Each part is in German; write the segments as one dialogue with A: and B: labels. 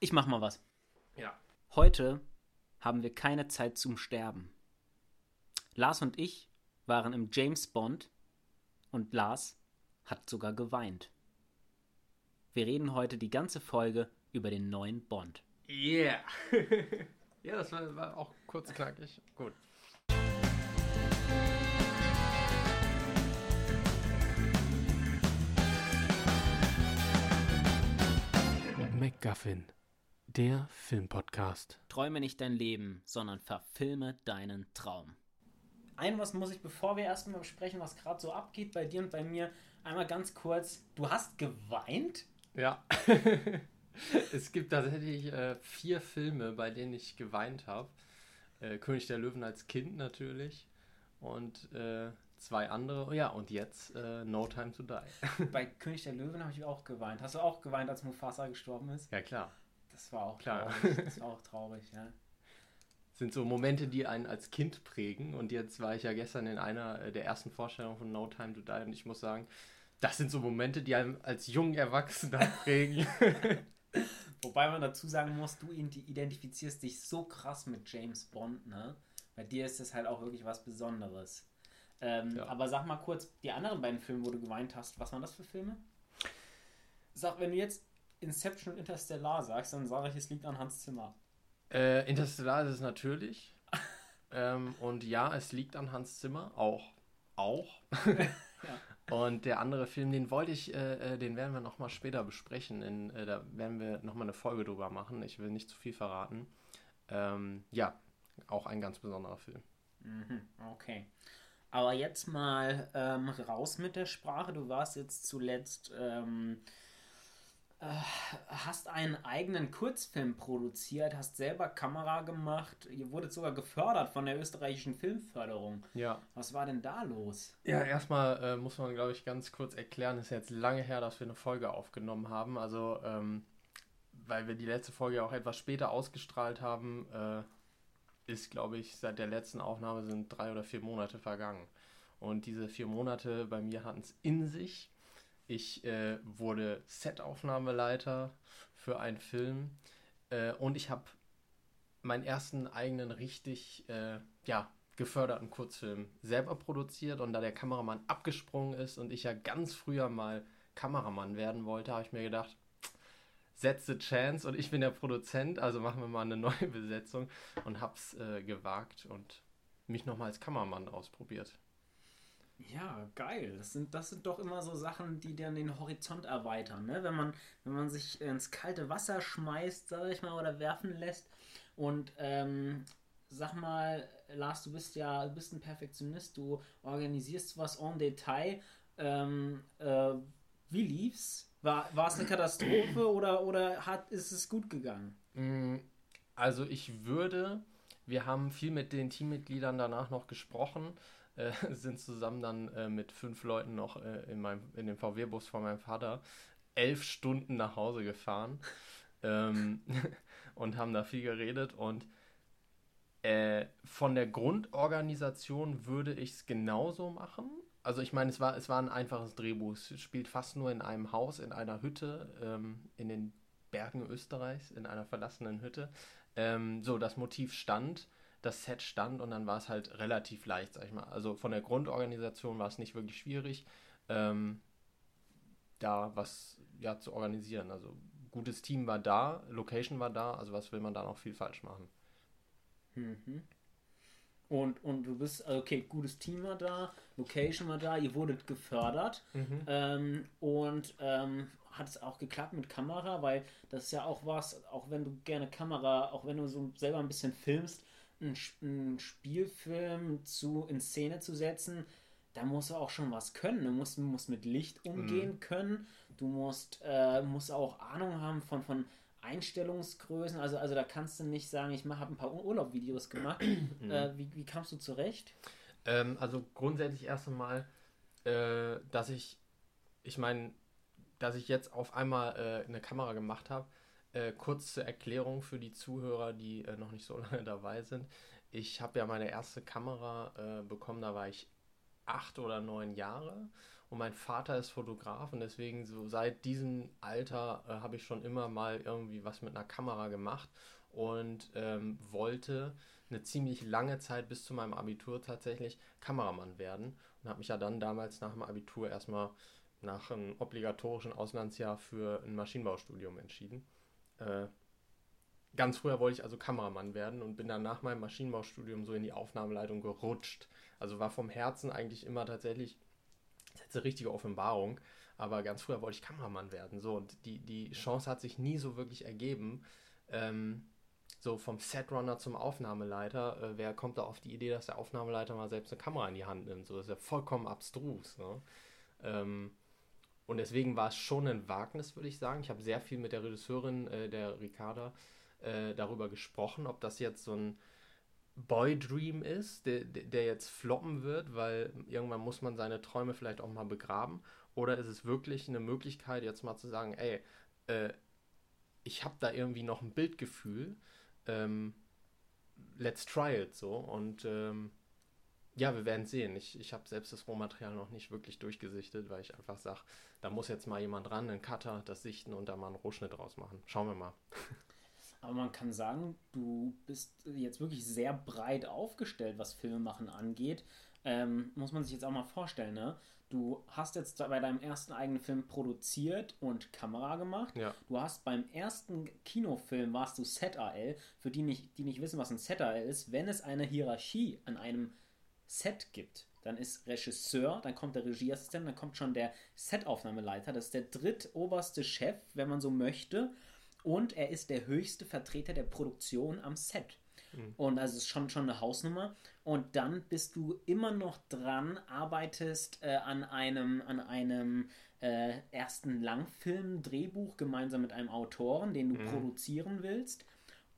A: Ich mach mal was.
B: Ja.
A: Heute haben wir keine Zeit zum Sterben. Lars und ich waren im James Bond und Lars hat sogar geweint. Wir reden heute die ganze Folge über den neuen Bond.
B: Yeah. ja, das war, war auch kurz knackig. Gut. MacGuffin, der Filmpodcast.
A: Träume nicht dein Leben, sondern verfilme deinen Traum. Ein was muss ich, bevor wir erstmal besprechen, was gerade so abgeht bei dir und bei mir, einmal ganz kurz. Du hast geweint?
B: Ja. es gibt tatsächlich äh, vier Filme, bei denen ich geweint habe. Äh, König der Löwen als Kind natürlich. Und äh, zwei andere. Ja, und jetzt äh, No Time to Die.
A: bei König der Löwen habe ich auch geweint. Hast du auch geweint, als Mufasa gestorben ist?
B: Ja, klar.
A: Das war auch
B: Klar.
A: traurig. Das war auch traurig, ja.
B: sind so Momente, die einen als Kind prägen. Und jetzt war ich ja gestern in einer äh, der ersten Vorstellungen von No Time to Die und ich muss sagen, das sind so Momente, die einem als jungen Erwachsener prägen.
A: Wobei man dazu sagen muss, du identi- identifizierst dich so krass mit James Bond, ne? Bei dir ist das halt auch wirklich was Besonderes. Ähm,
B: Ja.
A: Aber sag mal kurz, die anderen beiden Filme, wo du geweint hast, was waren das für Filme? Sag, wenn du jetzt Inception und Interstellar sagst, dann sage ich, es liegt an Hans Zimmer.
B: äh, Interstellar ist es natürlich. ähm, und ja, es liegt an Hans Zimmer. Auch. Auch. Und der andere Film, den wollte ich, äh, äh, den werden wir nochmal später besprechen. In, äh, da werden wir nochmal eine Folge drüber machen. Ich will nicht zu viel verraten. Ähm, ja, auch ein ganz besonderer Film.
A: Mhm, okay. Aber jetzt mal ähm, raus mit der Sprache. Du warst jetzt zuletzt, ähm, äh, hast einen eigenen Kurzfilm produziert, hast selber Kamera gemacht. Ihr wurdet sogar gefördert von der österreichischen Filmförderung.
B: Ja.
A: Was war denn da los?
B: Ja, erstmal äh, muss man, glaube ich, ganz kurz erklären, es ist jetzt lange her, dass wir eine Folge aufgenommen haben. Also, ähm, weil wir die letzte Folge auch etwas später ausgestrahlt haben, äh, ist, glaube ich, seit der letzten Aufnahme sind drei oder vier Monate vergangen. Und diese vier Monate bei mir hatten es in sich. Ich äh, wurde Setaufnahmeleiter für einen Film äh, und ich habe meinen ersten eigenen richtig äh, ja, geförderten Kurzfilm selber produziert. Und da der Kameramann abgesprungen ist und ich ja ganz früher mal Kameramann werden wollte, habe ich mir gedacht, setz the chance. Und ich bin der Produzent, also machen wir mal eine neue Besetzung. Und hab's äh, gewagt und mich nochmal als Kameramann ausprobiert.
A: Ja, geil. Das sind, das sind doch immer so Sachen, die dann den Horizont erweitern. Ne? Wenn, man, wenn man sich ins kalte Wasser schmeißt, sag ich mal, oder werfen lässt. Und ähm, sag mal, Lars, du bist ja du bist ein Perfektionist, du organisierst was en Detail. Ähm, äh, wie lief's? War, war es eine Katastrophe oder, oder hat, ist es gut gegangen?
B: Mm, Also ich würde, wir haben viel mit den Teammitgliedern danach noch gesprochen, äh, sind zusammen dann äh, mit fünf Leuten noch äh, in, meinem, in dem VW-Bus von meinem Vater elf Stunden nach Hause gefahren ähm, und haben da viel geredet und äh, von der Grundorganisation würde ich es genauso machen. Also ich meine, es war, es war ein einfaches Drehbuch. Es spielt fast nur in einem Haus, in einer Hütte, ähm, in den Bergen Österreichs, in einer verlassenen Hütte. Ähm, so, das Motiv stand, das Set stand und dann war es halt relativ leicht, sag ich mal. Also von der Grundorganisation war es nicht wirklich schwierig, ähm, da was ja, zu organisieren. Also gutes Team war da, Location war da, also was will man da noch viel falsch machen?
A: Mhm. Und, und du bist, also okay, gutes Team war da, Location war da, ihr wurdet gefördert. Ähm, und ähm, hat es auch geklappt mit Kamera, weil das ist ja auch was, auch wenn du gerne Kamera, auch wenn du so selber ein bisschen filmst, einen ein Spielfilm zu, in Szene zu setzen, da musst du auch schon was können. Du musst, musst mit Licht umgehen können. Du musst, äh, musst auch Ahnung haben von, von Einstellungsgrößen. Also, also da kannst du nicht sagen, ich habe ein paar Ur- Urlaubvideos gemacht. äh, wie, wie kamst du zurecht?
B: Ähm, also grundsätzlich erst einmal, äh, dass ich, ich meine, dass ich jetzt auf einmal äh, eine Kamera gemacht habe. Äh, kurz zur Erklärung für die Zuhörer, die äh, noch nicht so lange dabei sind. Ich habe ja meine erste Kamera äh, bekommen, da war ich acht oder neun Jahre und mein Vater ist Fotograf und deswegen so seit diesem Alter äh, habe ich schon immer mal irgendwie was mit einer Kamera gemacht und ähm, wollte eine ziemlich lange Zeit bis zu meinem Abitur tatsächlich Kameramann werden und habe mich ja dann damals nach dem Abitur erstmal nach einem obligatorischen Auslandsjahr für ein Maschinenbaustudium entschieden. Äh, ganz früher wollte ich also Kameramann werden und bin dann nach meinem Maschinenbaustudium so in die Aufnahmeleitung gerutscht. Also war vom Herzen eigentlich immer tatsächlich jetzt eine richtige Offenbarung, aber ganz früher wollte ich Kameramann werden. So, und die, die Chance hat sich nie so wirklich ergeben. Ähm, so vom Setrunner zum Aufnahmeleiter, äh, wer kommt da auf die Idee, dass der Aufnahmeleiter mal selbst eine Kamera in die Hand nimmt? So das ist ja vollkommen abstrus. Ne? Ähm, und deswegen war es schon ein Wagnis, würde ich sagen. Ich habe sehr viel mit der Regisseurin, äh, der Ricarda, äh, darüber gesprochen, ob das jetzt so ein Boy Dream ist, der, der jetzt floppen wird, weil irgendwann muss man seine Träume vielleicht auch mal begraben. Oder ist es wirklich eine Möglichkeit, jetzt mal zu sagen, ey, äh, ich habe da irgendwie noch ein Bildgefühl, ähm, let's try it so. Und ähm, ja, wir werden sehen. Ich, ich habe selbst das Rohmaterial noch nicht wirklich durchgesichtet, weil ich einfach sage, da muss jetzt mal jemand ran, ein Cutter, das sichten und da mal einen Rohschnitt draus machen. Schauen wir mal.
A: Aber man kann sagen, du bist jetzt wirklich sehr breit aufgestellt, was Filmemachen angeht. Ähm, muss man sich jetzt auch mal vorstellen, ne? Du hast jetzt bei deinem ersten eigenen Film produziert und Kamera gemacht.
B: Ja.
A: Du hast beim ersten Kinofilm warst du ZAL. Für die nicht, die nicht wissen, was ein ZAL ist, wenn es eine Hierarchie an einem Set gibt, dann ist Regisseur, dann kommt der Regieassistent, dann kommt schon der Setaufnahmeleiter. Das ist der drittoberste Chef, wenn man so möchte und er ist der höchste Vertreter der Produktion am Set. Mhm. Und das ist schon, schon eine Hausnummer. Und dann bist du immer noch dran, arbeitest äh, an einem, an einem äh, ersten Langfilm-Drehbuch gemeinsam mit einem Autoren, den du mhm. produzieren willst.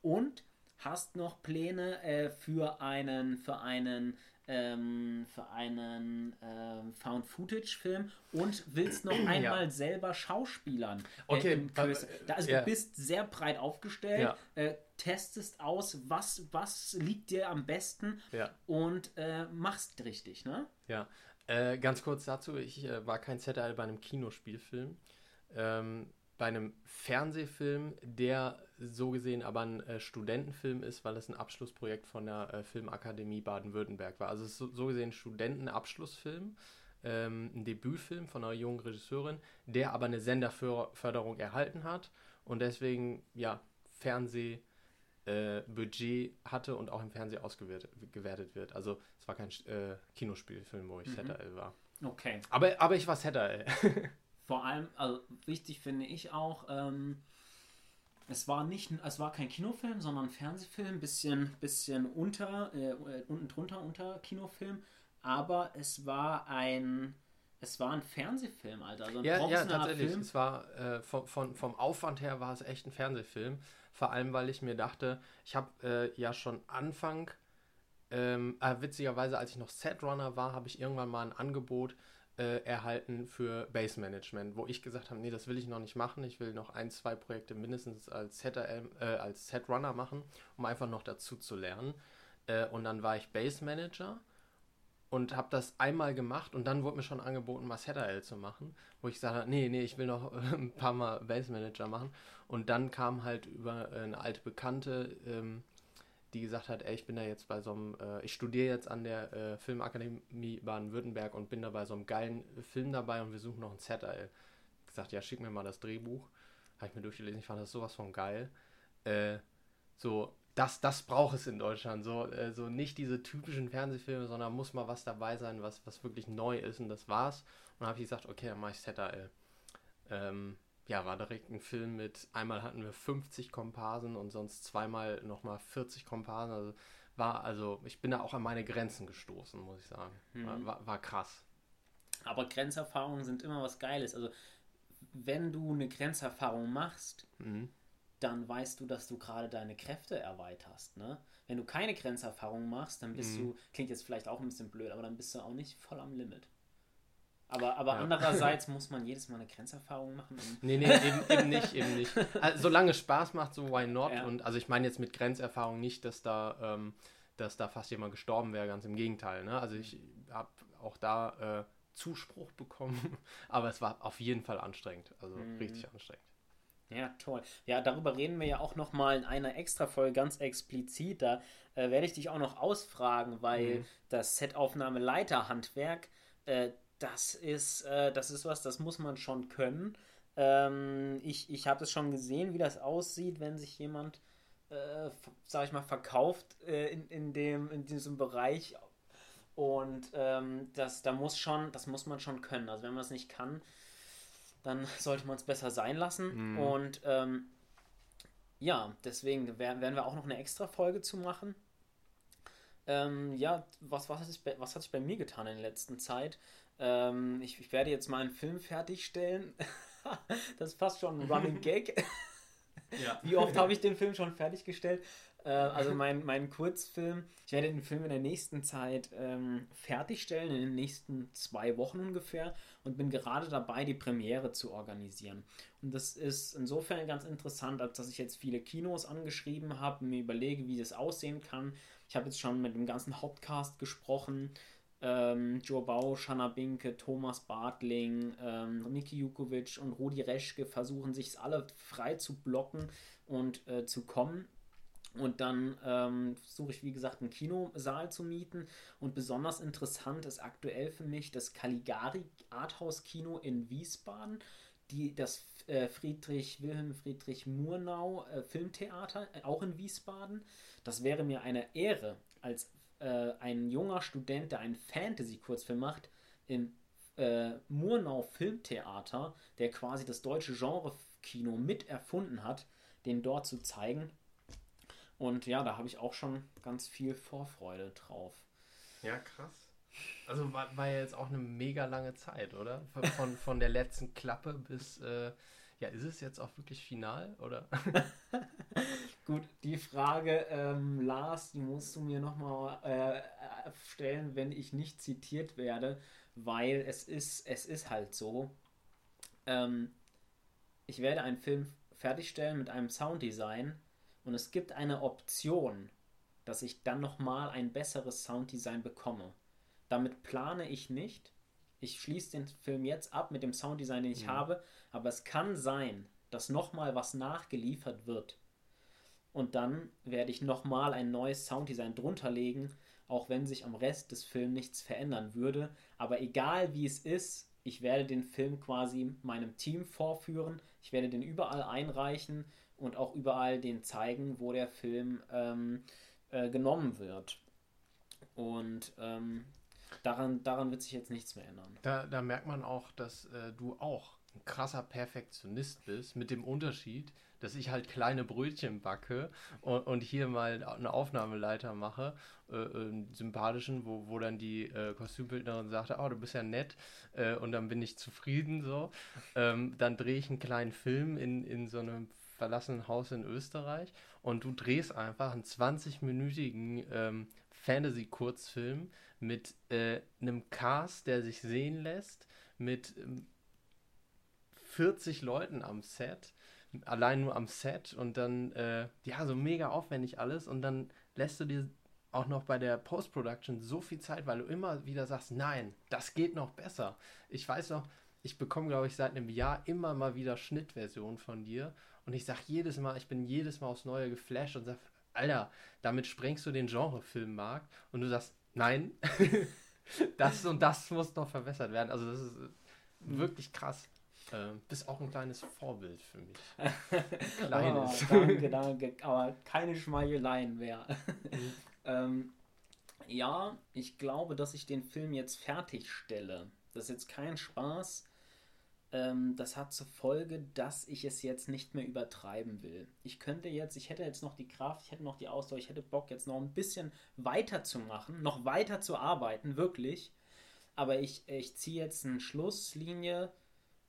A: Und hast noch Pläne äh, für einen, für einen ähm, für einen ähm, Found-Footage-Film und willst noch einmal ja. selber Schauspielern.
B: Äh, okay,
A: äh, da, also ja. du bist sehr breit aufgestellt, ja. äh, testest aus, was, was liegt dir am besten und äh, machst richtig, ne?
B: Ja, äh, ganz kurz dazu, ich äh, war kein ZL bei einem Kinospielfilm. Ähm, bei einem Fernsehfilm, der so gesehen aber ein äh, Studentenfilm ist, weil es ein Abschlussprojekt von der äh, Filmakademie Baden-Württemberg war. Also es ist so, so gesehen ein Studentenabschlussfilm, ähm, ein Debütfilm von einer jungen Regisseurin, der aber eine Senderförderung erhalten hat und deswegen ja Fernsehbudget äh, hatte und auch im Fernsehen ausgewertet wird. Also es war kein äh, Kinospielfilm, wo ich mhm. ZRL war.
A: Okay.
B: Aber, aber ich war ZRL.
A: Vor allem, also wichtig finde ich auch, ähm, es war nicht, es war kein Kinofilm, sondern ein Fernsehfilm, bisschen, bisschen unter, äh, unten drunter unter Kinofilm, aber es war ein, es war ein Fernsehfilm, Alter. Also ein
B: ja, ja, tatsächlich. Film. Es war äh, von, von, vom Aufwand her war es echt ein Fernsehfilm. Vor allem, weil ich mir dachte, ich habe äh, ja schon Anfang, ähm, äh, witzigerweise, als ich noch Setrunner war, habe ich irgendwann mal ein Angebot äh, erhalten für Base Management, wo ich gesagt habe, nee, das will ich noch nicht machen. Ich will noch ein, zwei Projekte mindestens als, Setter, äh, als Setrunner machen, um einfach noch dazu zu lernen. Äh, und dann war ich Base Manager und habe das einmal gemacht und dann wurde mir schon angeboten, mal ZRL zu machen, wo ich gesagt habe, nee, nee, ich will noch ein paar Mal Base Manager machen. Und dann kam halt über eine alte Bekannte, ähm, die gesagt hat, ey, ich bin da jetzt bei so einem, äh, ich studiere jetzt an der äh, Filmakademie Baden-Württemberg und bin da bei so einem geilen Film dabei und wir suchen noch ein ZL. Gesagt, ja, schick mir mal das Drehbuch. Habe ich mir durchgelesen, ich fand das sowas von geil. Äh, so, das, das braucht es in Deutschland. So, äh, so nicht diese typischen Fernsehfilme, sondern muss mal was dabei sein, was, was wirklich neu ist und das war's. Und dann habe ich gesagt, okay, dann mache ich ZL. Ähm, ja, war direkt ein Film mit, einmal hatten wir 50 Komparsen und sonst zweimal nochmal 40 Komparsen. Also war, also ich bin da auch an meine Grenzen gestoßen, muss ich sagen. Mhm. War, war krass.
A: Aber Grenzerfahrungen sind immer was Geiles. Also wenn du eine Grenzerfahrung machst, mhm. dann weißt du, dass du gerade deine Kräfte erweiterst. Ne? Wenn du keine Grenzerfahrung machst, dann bist mhm. du, klingt jetzt vielleicht auch ein bisschen blöd, aber dann bist du auch nicht voll am Limit. Aber, aber ja. andererseits muss man jedes Mal eine Grenzerfahrung machen.
B: Nee, nee, eben, eben nicht, eben nicht. Also, solange es Spaß macht, so why not? Ja. Und also ich meine jetzt mit Grenzerfahrung nicht, dass da, ähm, dass da fast jemand gestorben wäre, ganz im Gegenteil. Ne? Also ich habe auch da Zuspruch bekommen. Aber es war auf jeden Fall anstrengend. Also mhm. richtig anstrengend.
A: Ja, toll. Ja, darüber reden wir ja auch nochmal in einer Extra-Folge ganz explizit. Da äh, werde ich dich auch noch ausfragen, weil mhm. das Setaufnahme-Leiterhandwerk, äh, das ist, äh, das ist was, das muss man schon können. Ähm, ich ich habe es schon gesehen, wie das aussieht, wenn sich jemand, äh, sag ich mal, verkauft äh, in, in, dem, in diesem Bereich. Und ähm, das, da muss schon, das muss man schon können. Also wenn man es nicht kann, dann sollte man es besser sein lassen. Mhm. Und ähm, ja, deswegen werden wir auch noch eine extra Folge zu machen. Ähm, ja, was, was, hat sich bei, was hat sich bei mir getan in der letzten Zeit? Ähm, ich, ich, werde jetzt mal einen Film fertigstellen. das ist fast schon ein Running Gag. ja. Wie oft habe ich den Film schon fertiggestellt? Äh, also mein, mein Kurzfilm, ich werde den Film in der nächsten Zeit ähm, fertigstellen, in den nächsten zwei Wochen ungefähr und bin gerade dabei, die Premiere zu organisieren. Und das ist insofern ganz interessant, als dass ich jetzt viele Kinos angeschrieben habe, mir überlege, wie das aussehen kann. Ich habe jetzt schon mit dem ganzen Hauptcast gesprochen. Ähm, Joe Bau, Shanna Binke, Thomas Bartling, ähm, Niki Jukovic und Rudi Reschke versuchen sich alle frei zu blocken und äh, zu kommen. Und dann ähm, suche ich, wie gesagt, einen Kinosaal zu mieten. Und besonders interessant ist aktuell für mich das Caligari Arthouse Kino in Wiesbaden, die, das äh, Friedrich Wilhelm Friedrich Murnau äh, Filmtheater, äh, auch in Wiesbaden. Das wäre mir eine Ehre, als äh, ein junger Student, der einen Fantasy-Kurzfilm macht, im äh, Murnau Filmtheater, der quasi das deutsche Genre-Kino mit erfunden hat, den dort zu zeigen und ja, da habe ich auch schon ganz viel Vorfreude drauf.
B: Ja, krass. Also war, war ja jetzt auch eine mega lange Zeit, oder? Von, von der letzten Klappe bis, äh, ja, ist es jetzt auch wirklich final, oder?
A: Gut, die Frage, ähm, Lars, die musst du mir nochmal äh, stellen, wenn ich nicht zitiert werde, weil es ist, es ist halt so. Ähm, ich werde einen Film fertigstellen mit einem Sounddesign, und es gibt eine Option, dass ich dann nochmal ein besseres Sounddesign bekomme. Damit plane ich nicht. Ich schließe den Film jetzt ab mit dem Sounddesign, den ich ja. habe, aber es kann sein, dass nochmal was nachgeliefert wird. Und dann werde ich nochmal ein neues Sounddesign drunter legen, auch wenn sich am Rest des Films nichts verändern würde. Aber egal wie es ist, ich werde den Film quasi meinem Team vorführen. Ich werde den überall einreichen und auch überall den zeigen, wo der Film ähm, äh, genommen wird. Und ähm, daran, daran wird sich jetzt nichts mehr ändern.
B: Da, da merkt man auch, dass äh, du auch ein krasser Perfektionist bist, mit dem Unterschied, dass ich halt kleine Brötchen backe und, und hier mal eine Aufnahmeleiter mache, äh, einen sympathischen, wo, wo dann die äh, Kostümbildnerin sagte, oh, du bist ja nett äh, und dann bin ich zufrieden so. Ähm, dann drehe ich einen kleinen Film in, in so einem verlassenen Haus in Österreich und du drehst einfach einen 20-minütigen ähm, Fantasy-Kurzfilm mit äh, einem Cast, der sich sehen lässt, mit ähm, 40 Leuten am Set, allein nur am Set und dann, äh, ja, so mega aufwendig alles und dann lässt du dir auch noch bei der Post-Production so viel Zeit, weil du immer wieder sagst, nein, das geht noch besser. Ich weiß noch, ich bekomme, glaube ich, seit einem Jahr immer mal wieder Schnittversionen von dir und ich sage jedes Mal, ich bin jedes Mal aufs Neue geflasht und sage, Alter, damit sprengst du den Genrefilmmarkt. Und du sagst, nein, das und das muss noch verbessert werden. Also das ist mhm. wirklich krass. Äh, bist auch ein kleines Vorbild für mich.
A: Ein kleines. Oh, danke, danke. Aber keine Schmeicheleien mehr. Mhm. ähm, ja, ich glaube, dass ich den Film jetzt fertigstelle. Das ist jetzt kein Spaß. Ähm, das hat zur Folge, dass ich es jetzt nicht mehr übertreiben will. Ich könnte jetzt, ich hätte jetzt noch die Kraft, ich hätte noch die Ausdauer, ich hätte Bock jetzt noch ein bisschen weiterzumachen, noch weiter zu arbeiten, wirklich. Aber ich, ich ziehe jetzt eine Schlusslinie,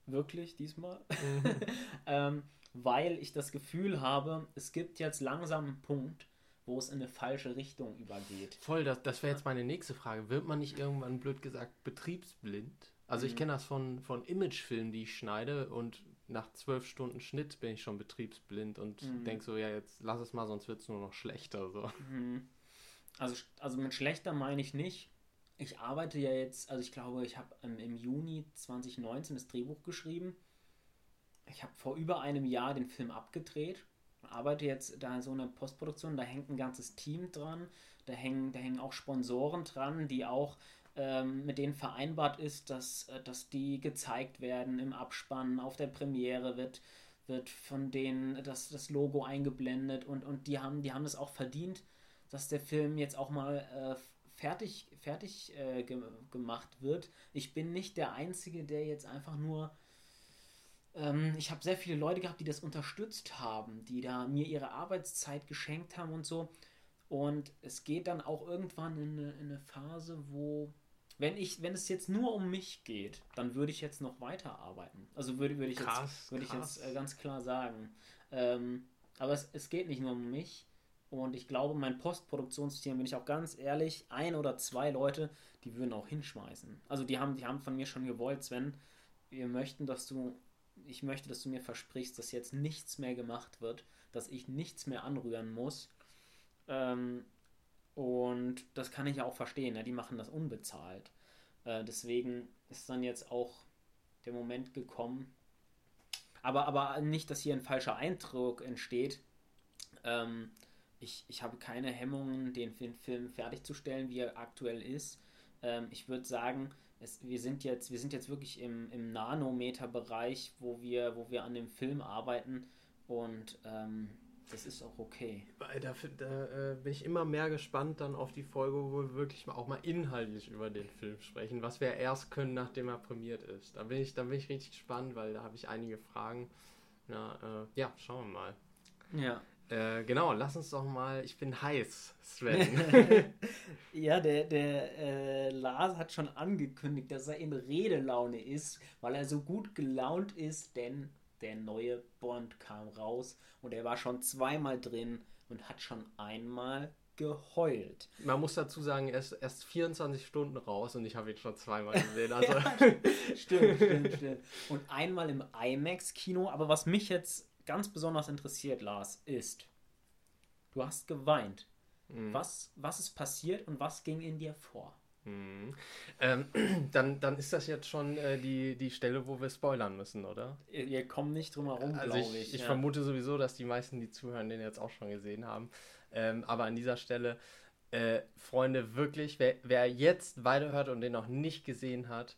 A: wirklich diesmal, mhm. ähm, weil ich das Gefühl habe, es gibt jetzt langsam einen Punkt, wo es in eine falsche Richtung übergeht.
B: Voll, das, das wäre jetzt meine nächste Frage. Wird man nicht irgendwann, blöd gesagt, betriebsblind? Also ich mhm. kenne das von, von Imagefilmen, die ich schneide und nach zwölf Stunden Schnitt bin ich schon betriebsblind und mhm. denke so, ja, jetzt lass es mal, sonst wird es nur noch schlechter. So.
A: Mhm. Also, also mit schlechter meine ich nicht. Ich arbeite ja jetzt, also ich glaube, ich habe ähm, im Juni 2019 das Drehbuch geschrieben. Ich habe vor über einem Jahr den Film abgedreht. Arbeite jetzt da so einer Postproduktion, da hängt ein ganzes Team dran, da hängen, da hängen auch Sponsoren dran, die auch ähm, mit denen vereinbart ist, dass, äh, dass die gezeigt werden im Abspann, auf der Premiere wird, wird von denen das, das Logo eingeblendet und, und die haben, die haben es auch verdient, dass der Film jetzt auch mal äh, fertig, fertig äh, ge gemacht wird. Ich bin nicht der Einzige, der jetzt einfach nur. Ähm, ich habe sehr viele Leute gehabt, die das unterstützt haben, die da mir ihre Arbeitszeit geschenkt haben und so. Und es geht dann auch irgendwann in eine, in eine Phase, wo wenn ich, wenn es jetzt nur um mich geht, dann würde ich jetzt noch weiterarbeiten. Also würde, würde ich krass, jetzt, würde ich jetzt äh, ganz klar sagen. Ähm, aber es, es geht nicht nur um mich. Und ich glaube, mein Postproduktionsteam, bin ich auch ganz ehrlich, ein oder zwei Leute, die würden auch hinschmeißen. Also die haben, die haben von mir schon gewollt, Sven, wir möchten, dass du, ich möchte, dass du mir versprichst, dass jetzt nichts mehr gemacht wird, dass ich nichts mehr anrühren muss. Ähm, und das kann ich ja auch verstehen, ja, die machen das unbezahlt. Äh, deswegen ist dann jetzt auch der Moment gekommen. Aber, aber nicht, dass hier ein falscher Eindruck entsteht. Ähm, ich, ich habe keine Hemmungen, den Film fertigzustellen, wie er aktuell ist. Ähm, ich würde sagen, es, wir, sind jetzt, wir sind jetzt wirklich im, im Nanometer-Bereich, wo wir, wo wir an dem Film arbeiten und ähm, das ist auch okay.
B: Da, da äh, bin ich immer mehr gespannt dann auf die Folge, wo wir wirklich auch mal inhaltlich über den Film sprechen, was wir erst können, nachdem er prämiert ist. Da bin ich, da bin ich richtig gespannt, weil da habe ich einige Fragen. Na, äh, ja, schauen wir mal. Ja. Äh, genau, lass uns doch mal, ich bin heiß, Sven.
A: ja, der, der äh, Lars hat schon angekündigt, dass er in Redelaune ist, weil er so gut gelaunt ist, denn der neue Bond kam raus und er war schon zweimal drin und hat schon einmal geheult.
B: Man muss dazu sagen, er ist erst 24 Stunden raus und ich habe ihn schon zweimal gesehen. Also.
A: stimmt, stimmt, stimmt. Und einmal im IMAX-Kino, aber was mich jetzt ganz besonders interessiert, Lars, ist, du hast geweint. Mhm. Was, was ist passiert und was ging in dir vor?
B: Mhm. Ähm, dann, dann ist das jetzt schon äh, die, die Stelle, wo wir spoilern müssen, oder?
A: Wir kommen nicht drum herum,
B: also glaube ich. Ich, ja. vermute sowieso, dass die meisten, die zuhören, den jetzt auch schon gesehen haben. Ähm, aber an dieser Stelle, äh, Freunde, wirklich, wer, wer jetzt weiterhört und den noch nicht gesehen hat,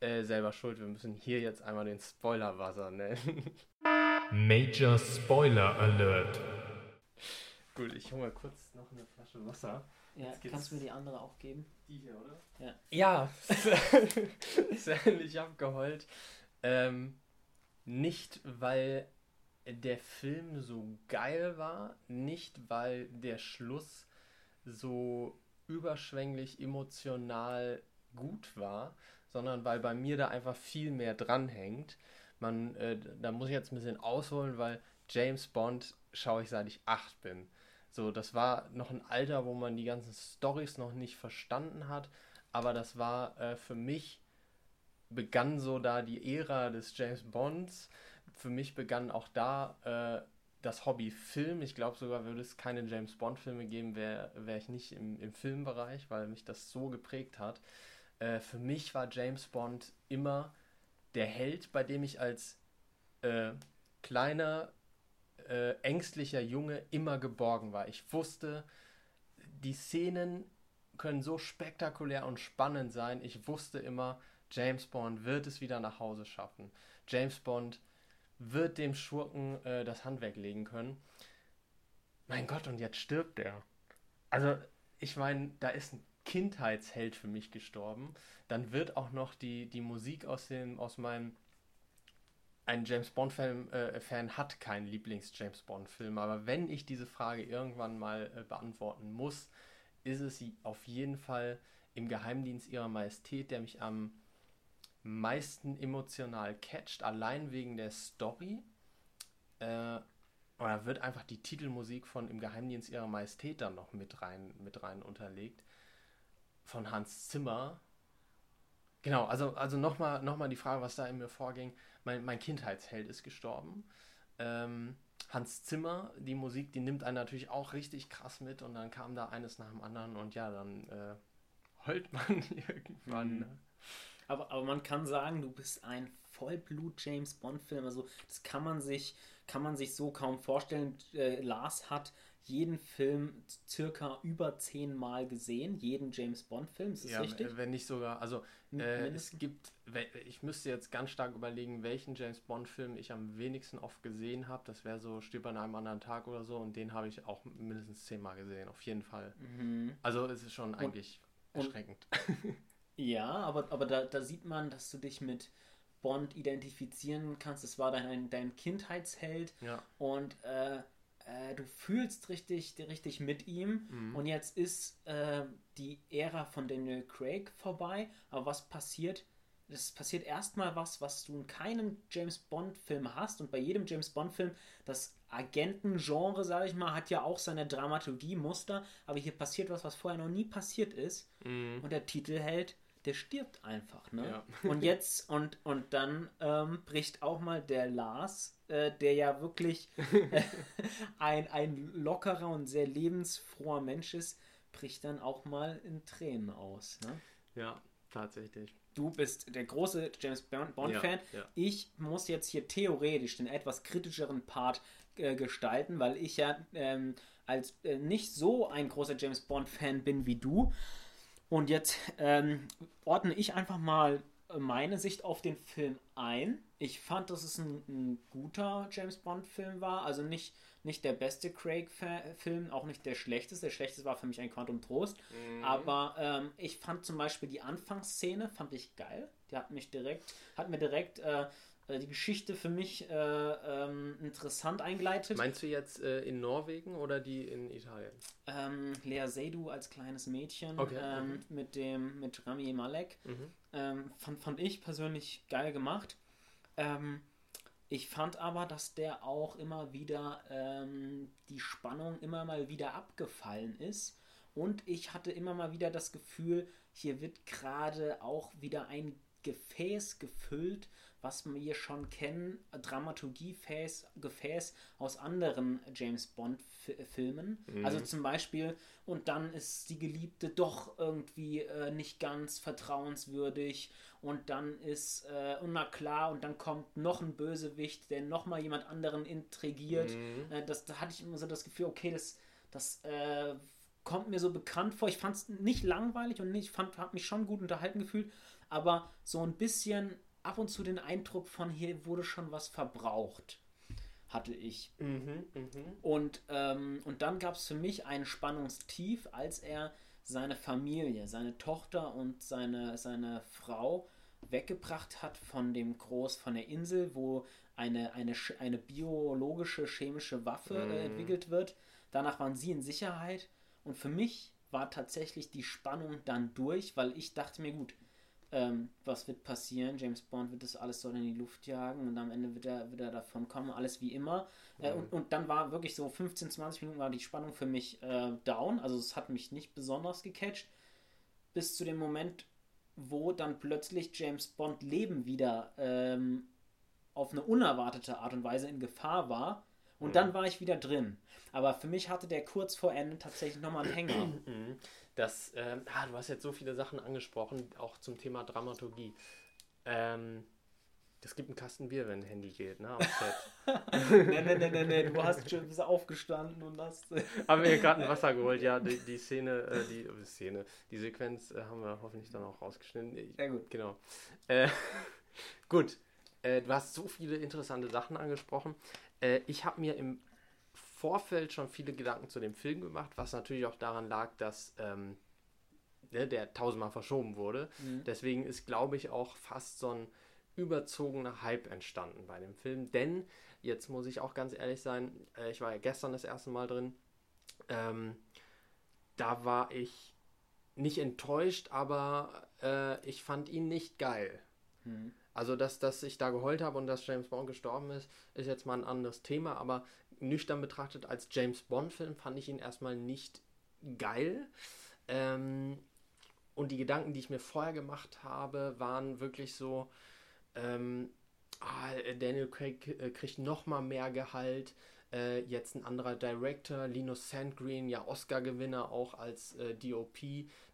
B: äh, selber schuld. Wir müssen hier jetzt einmal den Spoiler-Wasser nennen. Major Spoiler Alert. Gut, ich hole mal kurz noch eine Flasche Wasser.
A: Ja, kannst du mir die andere auch geben?
B: Die hier, oder? Ja. Ja, ich habe geheult. Ähm, nicht, weil der Film so geil war, nicht, weil der Schluss so überschwänglich emotional gut war, sondern weil bei mir da einfach viel mehr dranhängt man, äh, da muss ich jetzt ein bisschen ausholen, weil James Bond schaue ich seit ich acht bin. So, das war noch ein Alter, wo man die ganzen Stories noch nicht verstanden hat, aber das war äh, für mich begann so da die Ära des James Bonds. Für mich begann auch da äh, das Hobby Film. Ich glaube sogar, würde es keine James Bond Filme geben, wäre wär ich nicht im, im Filmbereich, weil mich das so geprägt hat. Äh, für mich war James Bond immer der Held, bei dem ich als äh, kleiner, äh, ängstlicher Junge immer geborgen war. Ich wusste, die Szenen können so spektakulär und spannend sein. Ich wusste immer, James Bond wird es wieder nach Hause schaffen. James Bond wird dem Schurken äh, das Handwerk legen können. Mein Gott, und jetzt stirbt er. Also, ich meine, da ist ein Kindheitsheld für mich gestorben. Dann wird auch noch die, die Musik aus, dem, aus meinem. Ein James Bond-Fan äh, hat keinen Lieblings-James Bond-Film, aber wenn ich diese Frage irgendwann mal äh, beantworten muss, ist es auf jeden Fall im Geheimdienst ihrer Majestät, der mich am meisten emotional catcht, allein wegen der Story. Äh, oder wird einfach die Titelmusik von Im Geheimdienst ihrer Majestät dann noch mit rein, mit rein unterlegt von Hans Zimmer. Genau, also, also nochmal noch mal die Frage, was da in mir vorging. Mein, mein Kindheitsheld ist gestorben. Ähm, Hans Zimmer, die Musik, die nimmt einen natürlich auch richtig krass mit und dann kam da eines nach dem anderen und ja, dann äh, überrollt man irgendwann. Mhm.
A: Ne? Aber, aber man kann sagen, du bist ein Vollblut-James Bond-Film. Also das kann man sich, kann man sich so kaum vorstellen. Äh, Lars hat jeden Film circa über zehnmal gesehen, jeden James Bond-Film, ist das
B: ja,
A: richtig?
B: Wenn nicht sogar, also äh, es gibt, ich müsste jetzt ganz stark überlegen, welchen James Bond-Film ich am wenigsten oft gesehen habe. Das wäre so Stirb an einem anderen Tag oder so und den habe ich auch mindestens zehnmal gesehen, auf jeden Fall. Mhm. Also es ist schon und, eigentlich erschreckend.
A: Und, ja, aber, aber da, da sieht man, dass du dich mit Bond identifizieren kannst. Es war dein, dein Kindheitsheld
B: ja.
A: und äh, äh, du fühlst richtig, richtig mit ihm mhm. und jetzt ist äh, die Ära von Daniel Craig vorbei, aber was passiert? Es passiert erstmal was, was du in keinem James Bond-Film hast und bei jedem James Bond-Film, das Agentengenre, sage ich mal, hat ja auch seine Dramaturgie-Muster, aber hier passiert was, was vorher noch nie passiert ist
B: mhm.
A: und der Titelheld der stirbt einfach, ne?
B: Ja.
A: Und jetzt, und, und dann ähm, bricht auch mal der Lars, äh, der ja wirklich äh, ein, ein lockerer und sehr lebensfroher Mensch ist, bricht dann auch mal in Tränen aus, ne?
B: Ja, tatsächlich.
A: Du bist der große James Bond-Fan.
B: Ja, ja.
A: Ich muss jetzt hier theoretisch den etwas kritischeren Part äh, gestalten, weil ich ja ähm, als äh, nicht so ein großer James Bond-Fan bin wie du. Und jetzt ähm, ordne ich einfach mal meine Sicht auf den Film ein. Ich fand, dass es ein, ein guter James Bond-Film war. Also nicht, nicht der beste Craig-Film, auch nicht der schlechteste. Der schlechteste war für mich ein Quantum Trost. Mhm. Aber ähm, ich fand zum Beispiel die Anfangsszene, fand ich geil. Die hat mich direkt, hat mir direkt äh, äh, die Geschichte für mich äh, ähm, interessant eingeleitet.
B: Meinst du jetzt äh, in Norwegen oder die in Italien?
A: Ähm, Lea Seydoux als kleines Mädchen
B: okay.
A: ähm, mhm. mit dem mit Rami Malek mhm. Ähm, fand, fand ich persönlich geil gemacht. Ähm, ich fand aber, dass der auch immer wieder ähm, die Spannung immer mal wieder abgefallen ist. Und ich hatte immer mal wieder das Gefühl, hier wird gerade auch wieder ein Gefäß gefüllt, was wir schon kennen, Dramaturgiefäß, Gefäß aus anderen James Bond-Filmen. Mhm. Also zum Beispiel, und dann ist die Geliebte doch irgendwie äh, nicht ganz vertrauenswürdig und dann ist, äh, und na klar, und dann kommt noch ein Bösewicht, der nochmal jemand anderen intrigiert. Mhm. Äh, das, da hatte ich immer so das Gefühl, okay, das, das äh, kommt mir so bekannt vor. Ich fand es nicht langweilig und ich habe mich schon gut unterhalten gefühlt, aber so ein bisschen ab und zu den Eindruck von hier wurde schon was verbraucht, hatte ich.
B: Mhm, mh.
A: Und, ähm, und dann gab es für mich ein Spannungstief, als er seine Familie, seine Tochter und seine, seine Frau weggebracht hat von dem Groß, von der Insel, wo eine, eine, eine biologische, chemische Waffe äh, entwickelt wird. Danach waren sie in Sicherheit und für mich war tatsächlich die Spannung dann durch, weil ich dachte mir, gut, ähm, was wird passieren? James Bond wird das alles so in die Luft jagen und am Ende wird er, wird er davon kommen, alles wie immer. Äh, mhm. und, und dann war wirklich so 15, 20 Minuten war die Spannung für mich äh, down, also es hat mich nicht besonders gecatcht, bis zu dem Moment, wo dann plötzlich James Bond Leben wieder ähm, auf eine unerwartete Art und Weise in Gefahr war. Und mhm. dann war ich wieder drin. Aber für mich hatte der kurz vor Ende tatsächlich nochmal einen Hänger.
B: Dass, ähm, ah, du hast jetzt so viele Sachen angesprochen, auch zum Thema Dramaturgie. Ähm, es gibt einen Kasten Bier, wenn ein Handy geht, ne? Am
A: Set. nee, nee, nee, nee, nee, du hast schon bist aufgestanden und hast.
B: haben wir gerade ein Wasser geholt, ja, die, die Szene, äh, die äh, Szene, die Sequenz äh, haben wir hoffentlich dann auch rausgeschnitten.
A: Sehr gut.
B: Genau. Äh, gut, äh, du hast so viele interessante Sachen angesprochen. Äh, ich habe mir im Vorfeld schon viele Gedanken zu dem Film gemacht, was natürlich auch daran lag, dass ähm, ne, der tausendmal verschoben wurde. Mhm. Deswegen ist, glaube ich, auch fast so ein überzogener Hype entstanden bei dem Film. Denn, jetzt muss ich auch ganz ehrlich sein, äh, ich war ja gestern das erste Mal drin, ähm, da war ich nicht enttäuscht, aber äh, ich fand ihn nicht geil. Mhm. Also, dass, dass ich da geheult habe und dass James Bond gestorben ist, ist jetzt mal ein anderes Thema, aber nüchtern betrachtet als James Bond-Film fand ich ihn erstmal nicht geil. Ähm, und die Gedanken, die ich mir vorher gemacht habe, waren wirklich so, ähm, ah, Daniel Craig äh, kriegt noch mal mehr Gehalt, Äh, jetzt ein anderer Director, Linus Sandgreen, ja Oscar-Gewinner auch als äh, DOP.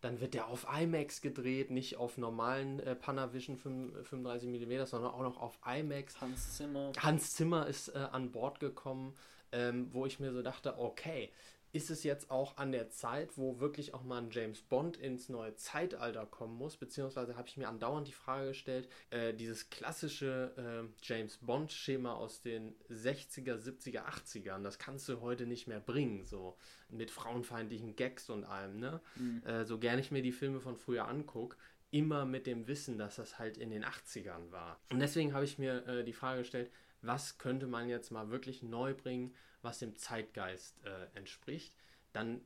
B: Dann wird der auf IMAX gedreht, nicht auf normalen äh, Panavision 35 mm, sondern auch noch auf IMAX.
A: Hans Zimmer.
B: Hans Zimmer ist äh, an Bord gekommen, ähm, wo ich mir so dachte, okay, ist es jetzt auch an der Zeit, wo wirklich auch mal ein James Bond ins neue Zeitalter kommen muss, beziehungsweise habe ich mir andauernd die Frage gestellt, äh, dieses klassische äh, James Bond-Schema aus den 60er, 70er, 80ern, das kannst du heute nicht mehr bringen, so mit frauenfeindlichen Gags und allem, ne? Mhm. Äh, so gerne ich mir die Filme von früher angucke, immer mit dem Wissen, dass das halt in den 80ern war. Und deswegen habe ich mir äh, die Frage gestellt, was könnte man jetzt mal wirklich neu bringen, was dem Zeitgeist äh, entspricht. Dann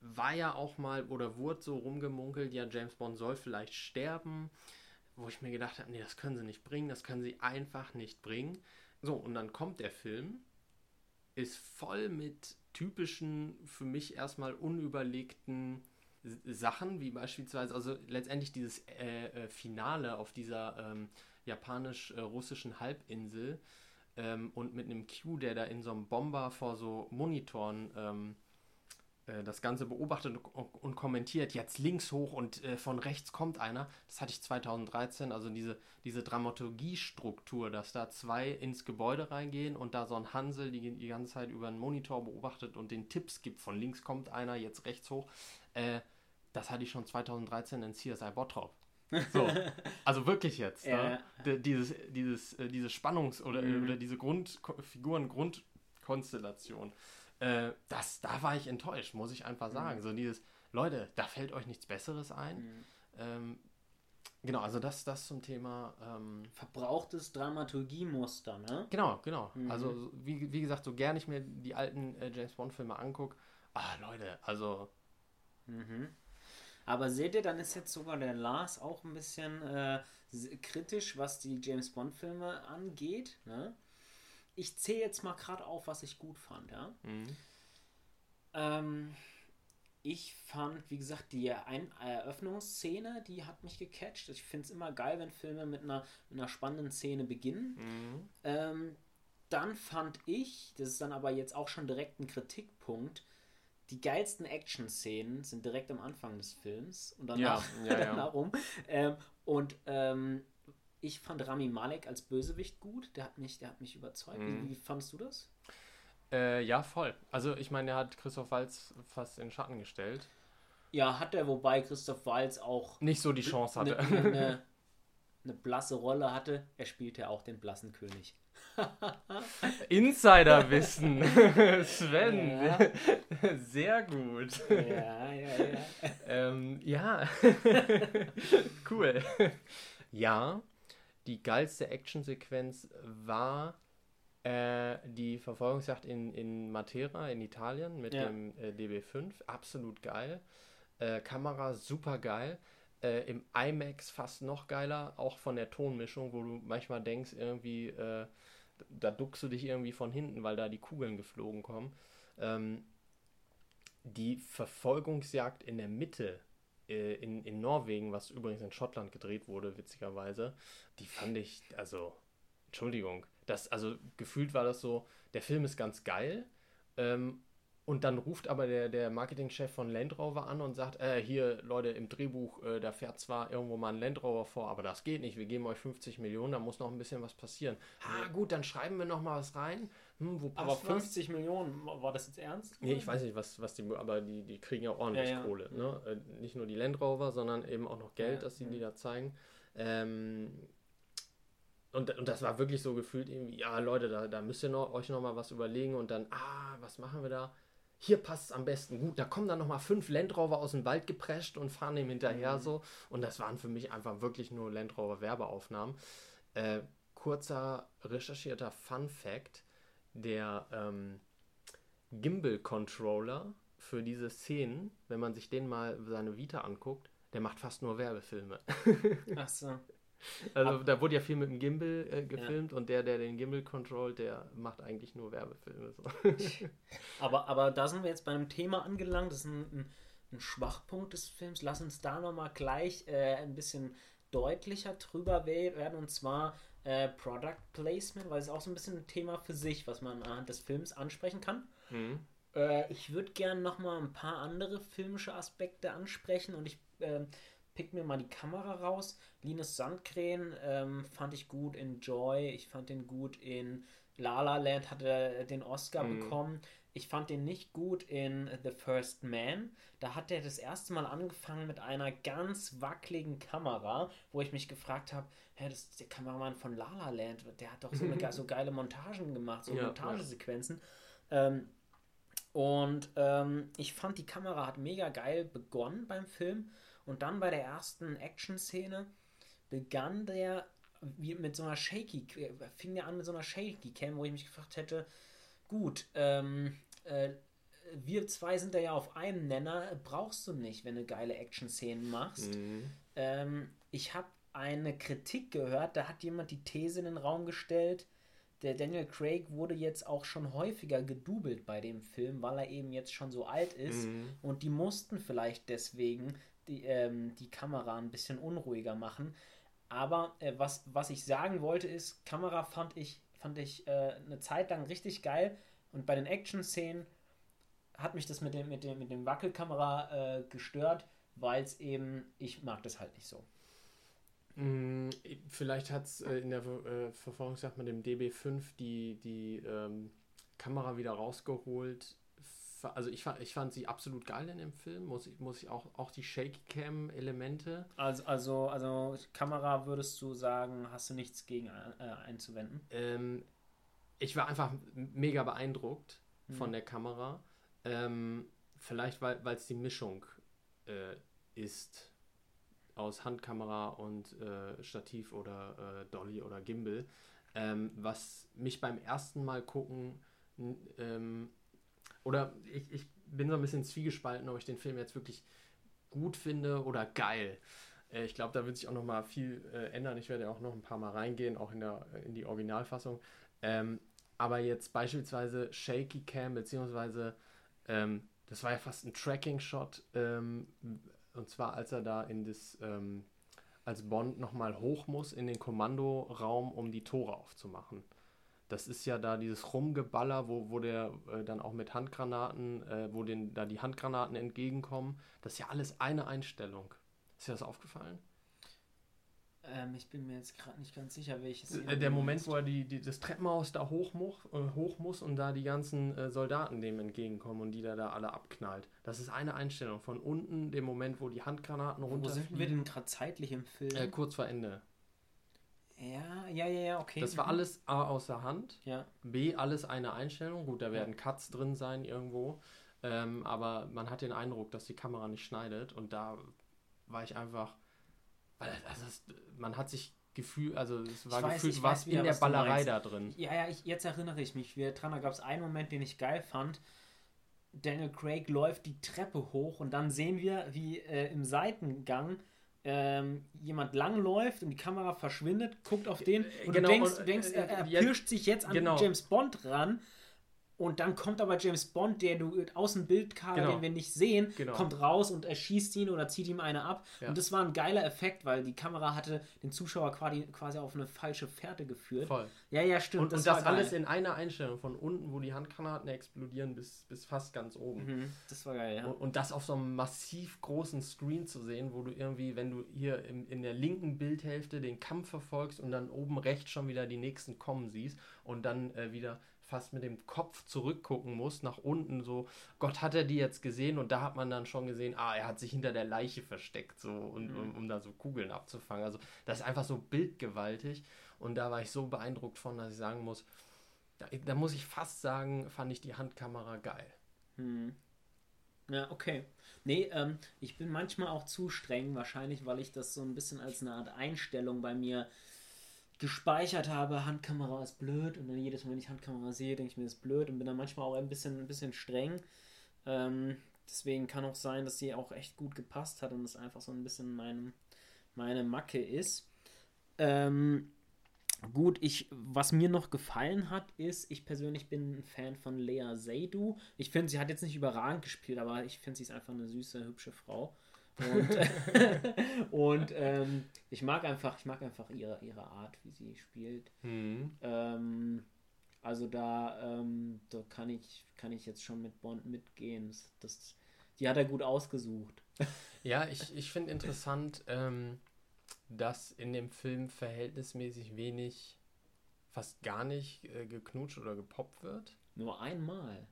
B: war ja auch mal oder wurde so rumgemunkelt, ja, James Bond soll vielleicht sterben, wo ich mir gedacht habe, nee, das können sie nicht bringen, das können sie einfach nicht bringen. So, und dann kommt der Film, ist voll mit typischen, für mich erstmal unüberlegten Sachen, wie beispielsweise, also letztendlich dieses äh, äh, Finale auf dieser ähm, japanisch-russischen Halbinsel, ähm, und mit einem Q, der da in so einem Bomber vor so Monitoren ähm, äh, das Ganze beobachtet und, und, kommentiert, jetzt links hoch und äh, von rechts kommt einer. Das hatte ich 2013, also diese, diese Dramaturgiestruktur, dass da zwei ins Gebäude reingehen und da so ein Hansel die, die ganze Zeit über einen Monitor beobachtet und den Tipps gibt, von links kommt einer, jetzt rechts hoch. Äh, das hatte ich schon 2013 in CSI Bottrop. So, also wirklich jetzt. Ja. Ne? Dieses, dieses, äh, diese Spannungs- oder, mhm. oder diese Grundfiguren, Grundkonstellation. Äh, das, da war ich enttäuscht, muss ich einfach sagen. Mhm. So dieses, Leute, da fällt euch nichts Besseres ein. Mhm. Ähm, genau, also das, das zum Thema. Ähm,
A: Verbrauchtes Dramaturgiemuster, ne?
B: Genau, genau. Mhm. Also, wie, wie gesagt, so gern ich mir die alten äh, James Bond-Filme angucke, ah, Leute, also.
A: Mhm. Aber seht ihr, dann ist jetzt sogar der Lars auch ein bisschen äh, kritisch, was die James Bond-Filme angeht. Ne? Ich zähle jetzt mal gerade auf, was ich gut fand. Ja? Mhm. Ähm, ich fand, wie gesagt, die Ein Eröffnungsszene, die hat mich gecatcht. Ich finde es immer geil, wenn Filme mit einer, mit einer spannenden Szene beginnen. Mhm. Ähm, dann fand ich, das ist dann aber jetzt auch schon direkt ein Kritikpunkt, die geilsten Action-Szenen sind direkt am Anfang des Films und danach, ja, ja, ja. danach rum. Ähm, und ähm, ich fand Rami Malek als Bösewicht gut. Der hat mich, der hat mich überzeugt. Mhm. Wie, wie, fandest du das?
B: Äh, ja, voll. Also ich meine, er hat Christoph Walz fast in Schatten gestellt.
A: Ja, hat er, wobei Christoph Walz auch
B: nicht so die Chance hatte.
A: Eine, eine, eine blasse Rolle hatte. Er spielte auch den blassen König.
B: Insiderwissen. Sven. Ja. Sehr gut.
A: Ja, ja, ja.
B: ähm, ja. cool. Ja, die geilste Actionsequenz war äh, die Verfolgungsjagd in, in Matera in Italien mit ja. dem äh, DB5. Absolut geil. Äh, Kamera super geil. Äh, Im IMAX fast noch geiler, auch von der Tonmischung, wo du manchmal denkst, irgendwie äh, da duckst du dich irgendwie von hinten, weil da die Kugeln geflogen kommen. Ähm, die Verfolgungsjagd in der Mitte äh, in, in Norwegen, was übrigens in Schottland gedreht wurde, witzigerweise, die fand ich, also, Entschuldigung, das, also gefühlt war das so, der Film ist ganz geil, ähm, und dann ruft aber der, der Marketingchef von Land Rover an und sagt, äh, hier Leute, im Drehbuch, äh, da fährt zwar irgendwo mal ein Land Rover vor, aber das geht nicht, wir geben euch 50 Millionen, da muss noch ein bisschen was passieren. Ha, gut, dann schreiben wir noch mal was rein.
A: Hm, aber 50 was? Millionen, war das jetzt ernst?
B: Nee, ich weiß nicht, was, was die, aber die, die kriegen ja ordentlich ja, ja. Kohle. Ne? Äh, nicht nur die Land Rover, sondern eben auch noch Geld, ja, das sie die da zeigen. Ähm, und, und das war wirklich so gefühlt irgendwie, ja Leute, da, da müsst ihr noch, euch noch mal was überlegen und dann, ah, was machen wir da? Hier passt es am besten gut. Da kommen dann nochmal fünf Landrover aus dem Wald geprescht und fahren ihm hinterher mhm. so. Und das waren für mich einfach wirklich nur Landrover Werbeaufnahmen. Äh, kurzer recherchierter Fun Fact: Der ähm, Gimbal Controller für diese Szenen, wenn man sich den mal seine Vita anguckt, der macht fast nur Werbefilme.
A: Ach so.
B: Also Ab da wurde ja viel mit dem Gimbal äh, gefilmt ja. und der, der den Gimbal controlt, der macht eigentlich nur Werbefilme. So.
A: aber, aber da sind wir jetzt bei einem Thema angelangt, das ist ein, ein, ein Schwachpunkt des Films. Lass uns da nochmal gleich äh, ein bisschen deutlicher drüber werden. Und zwar äh, Product Placement, weil es auch so ein bisschen ein Thema für sich, was man anhand des Films ansprechen kann. Mhm. Äh, ich würde gerne noch mal ein paar andere filmische Aspekte ansprechen und ich äh, pick mir mal die Kamera raus. Linus Sandgren ähm, fand ich gut in Joy, ich fand den gut in La La Land, hat er den Oscar mhm. bekommen. Ich fand den nicht gut in The First Man. Da hat er das erste Mal angefangen mit einer ganz wackeligen Kamera, wo ich mich gefragt habe, hä, das ist der Kameramann von La La Land, der hat doch so, eine, so geile Montagen gemacht, so ja, Montagesequenzen. Ja. Ähm, und ähm, ich fand, die Kamera hat mega geil begonnen beim Film. Und dann bei der ersten Action-Szene begann der wie mit so einer Shaky, fing der an mit so einer Shaky Cam, wo ich mich gefragt hätte, gut, ähm, äh, wir zwei sind da ja auf einem Nenner, brauchst du nicht, wenn du geile Action-Szenen machst. Mhm. Ähm, ich habe eine Kritik gehört, da hat jemand die These in den Raum gestellt, der Daniel Craig wurde jetzt auch schon häufiger gedoubelt bei dem Film, weil er eben jetzt schon so alt ist mhm. und die mussten vielleicht deswegen die, ähm, die Kamera ein bisschen unruhiger machen. Aber äh, was, was ich sagen wollte ist, Kamera fand ich, fand ich äh, eine Zeit lang richtig geil und bei den Action-Szenen hat mich das mit dem, mit dem, mit dem Wackelkamera äh, gestört, weil es eben, ich mag das halt nicht so.
B: Mm, vielleicht hat es äh, in der äh, Verfolgungsjagd mit dem DB5 die, die ähm, Kamera wieder rausgeholt. Also ich fand, ich fand sie absolut geil in dem Film, muss ich, muss ich auch, auch die Shaky-Cam-Elemente.
A: Also, also, also Kamera würdest du sagen, hast du nichts gegen äh, einzuwenden?
B: Ähm, ich war einfach mega beeindruckt mhm. von der Kamera. Ähm, vielleicht, weil es die Mischung äh, ist aus Handkamera und äh, Stativ oder äh, Dolly oder Gimbal, ähm, was mich beim ersten Mal gucken ähm, oder ich, ich bin so ein bisschen zwiegespalten, ob ich den Film jetzt wirklich gut finde oder geil. Äh, ich glaube, da wird sich auch noch mal viel äh, ändern. Ich werde auch noch ein paar Mal reingehen, auch in, der, in die Originalfassung. Ähm, aber jetzt beispielsweise Shaky Cam, beziehungsweise ähm, das war ja fast ein Tracking-Shot, ähm, und zwar, als er da in das, ähm, als Bond nochmal hoch muss in den Kommandoraum, um die Tore aufzumachen. Das ist ja da dieses Rumgeballer, wo, wo der äh, dann auch mit Handgranaten, äh, wo den, da die Handgranaten entgegenkommen. Das ist ja alles eine Einstellung. Ist dir das aufgefallen?
A: Ähm, ich bin mir jetzt gerade nicht ganz sicher, welches.
B: Äh, der Moment, wo er die, die, das Treppenhaus da hoch, muss, äh, hoch muss und da die ganzen äh, Soldaten dem entgegenkommen und die da, da alle abknallt. Das ist eine Einstellung. Von unten, dem Moment, wo die Handgranaten
A: runter. Wo sind wir denn gerade zeitlich im Film?
B: Äh, kurz vor Ende.
A: Ja, ja, ja, ja, okay.
B: Das war mhm. alles A außer Hand. Ja. B, alles eine Einstellung. Gut, da werden Cuts drin sein irgendwo. Ähm, aber man hat den Eindruck, dass die Kamera nicht schneidet und da war ich einfach weil also das, man hat sich Gefühl, also es war weiß, gefühlt was in der
A: Ballerei da drin. Ja, ja, ich, jetzt erinnere ich mich. Wieder dran, da gab es einen Moment, den ich geil fand. Daniel Craig läuft die Treppe hoch und dann sehen wir, wie äh, im Seitengang ähm, jemand langläuft und die Kamera verschwindet, guckt auf den und genau, du denkst, und, denkst er, er pirscht sich jetzt an genau. James Bond ran und dann kommt aber James Bond, der du aus dem Bildkabel, genau. den wir nicht sehen, genau. kommt raus und erschießt ihn oder zieht ihm eine ab. Ja. Und das war ein geiler Effekt, weil die Kamera hatte den Zuschauer quasi, quasi auf eine falsche Fährte geführt. Voll. Ja, ja, stimmt.
B: Und das, und das alles in einer Einstellung, von unten, wo die Handgranaten explodieren, bis, bis fast ganz oben.
A: Mhm. Das war geil, ja.
B: Und, und, das auf so einem massiv großen Screen zu sehen, wo du irgendwie, wenn du hier im, in der linken Bildhälfte den Kampf verfolgst und dann oben rechts schon wieder die nächsten kommen siehst und dann äh, wieder fast mit dem Kopf zurückgucken muss, nach unten, so, Gott, hat er die jetzt gesehen? Und da hat man dann schon gesehen, ah, er hat sich hinter der Leiche versteckt, so, und, mhm. um, um da so Kugeln abzufangen. Also, das ist einfach so bildgewaltig. Und da war ich so beeindruckt von, dass ich sagen muss, da, da muss ich fast sagen, fand ich die Handkamera geil.
A: Mhm. Ja, okay. Nee, ähm, ich bin manchmal auch zu streng, wahrscheinlich, weil ich das so ein bisschen als eine Art Einstellung bei mir gespeichert habe, Handkamera ist blöd und dann jedes Mal, wenn ich Handkamera sehe, denke ich mir, das ist blöd und bin dann manchmal auch ein bisschen, ein bisschen streng. Ähm, deswegen kann auch sein, dass sie auch echt gut gepasst hat und es einfach so ein bisschen mein, meine Macke ist. Ähm, gut, ich, was mir noch gefallen hat, ist, ich persönlich bin ein Fan von Lea Seydoux. Ich finde, sie hat jetzt nicht überragend gespielt, aber ich finde, sie ist einfach eine süße, hübsche Frau. Und, und ähm, ich mag einfach, ich mag einfach ihre, ihre Art, wie sie spielt. Mhm. Ähm, also da, ähm, da kann ich, kann ich jetzt schon mit Bond mitgehen. Das, die hat er gut ausgesucht.
B: Ja, ich, ich finde interessant, ähm, dass in dem Film verhältnismäßig wenig, fast gar nicht äh, geknutscht oder gepoppt wird.
A: Nur einmal.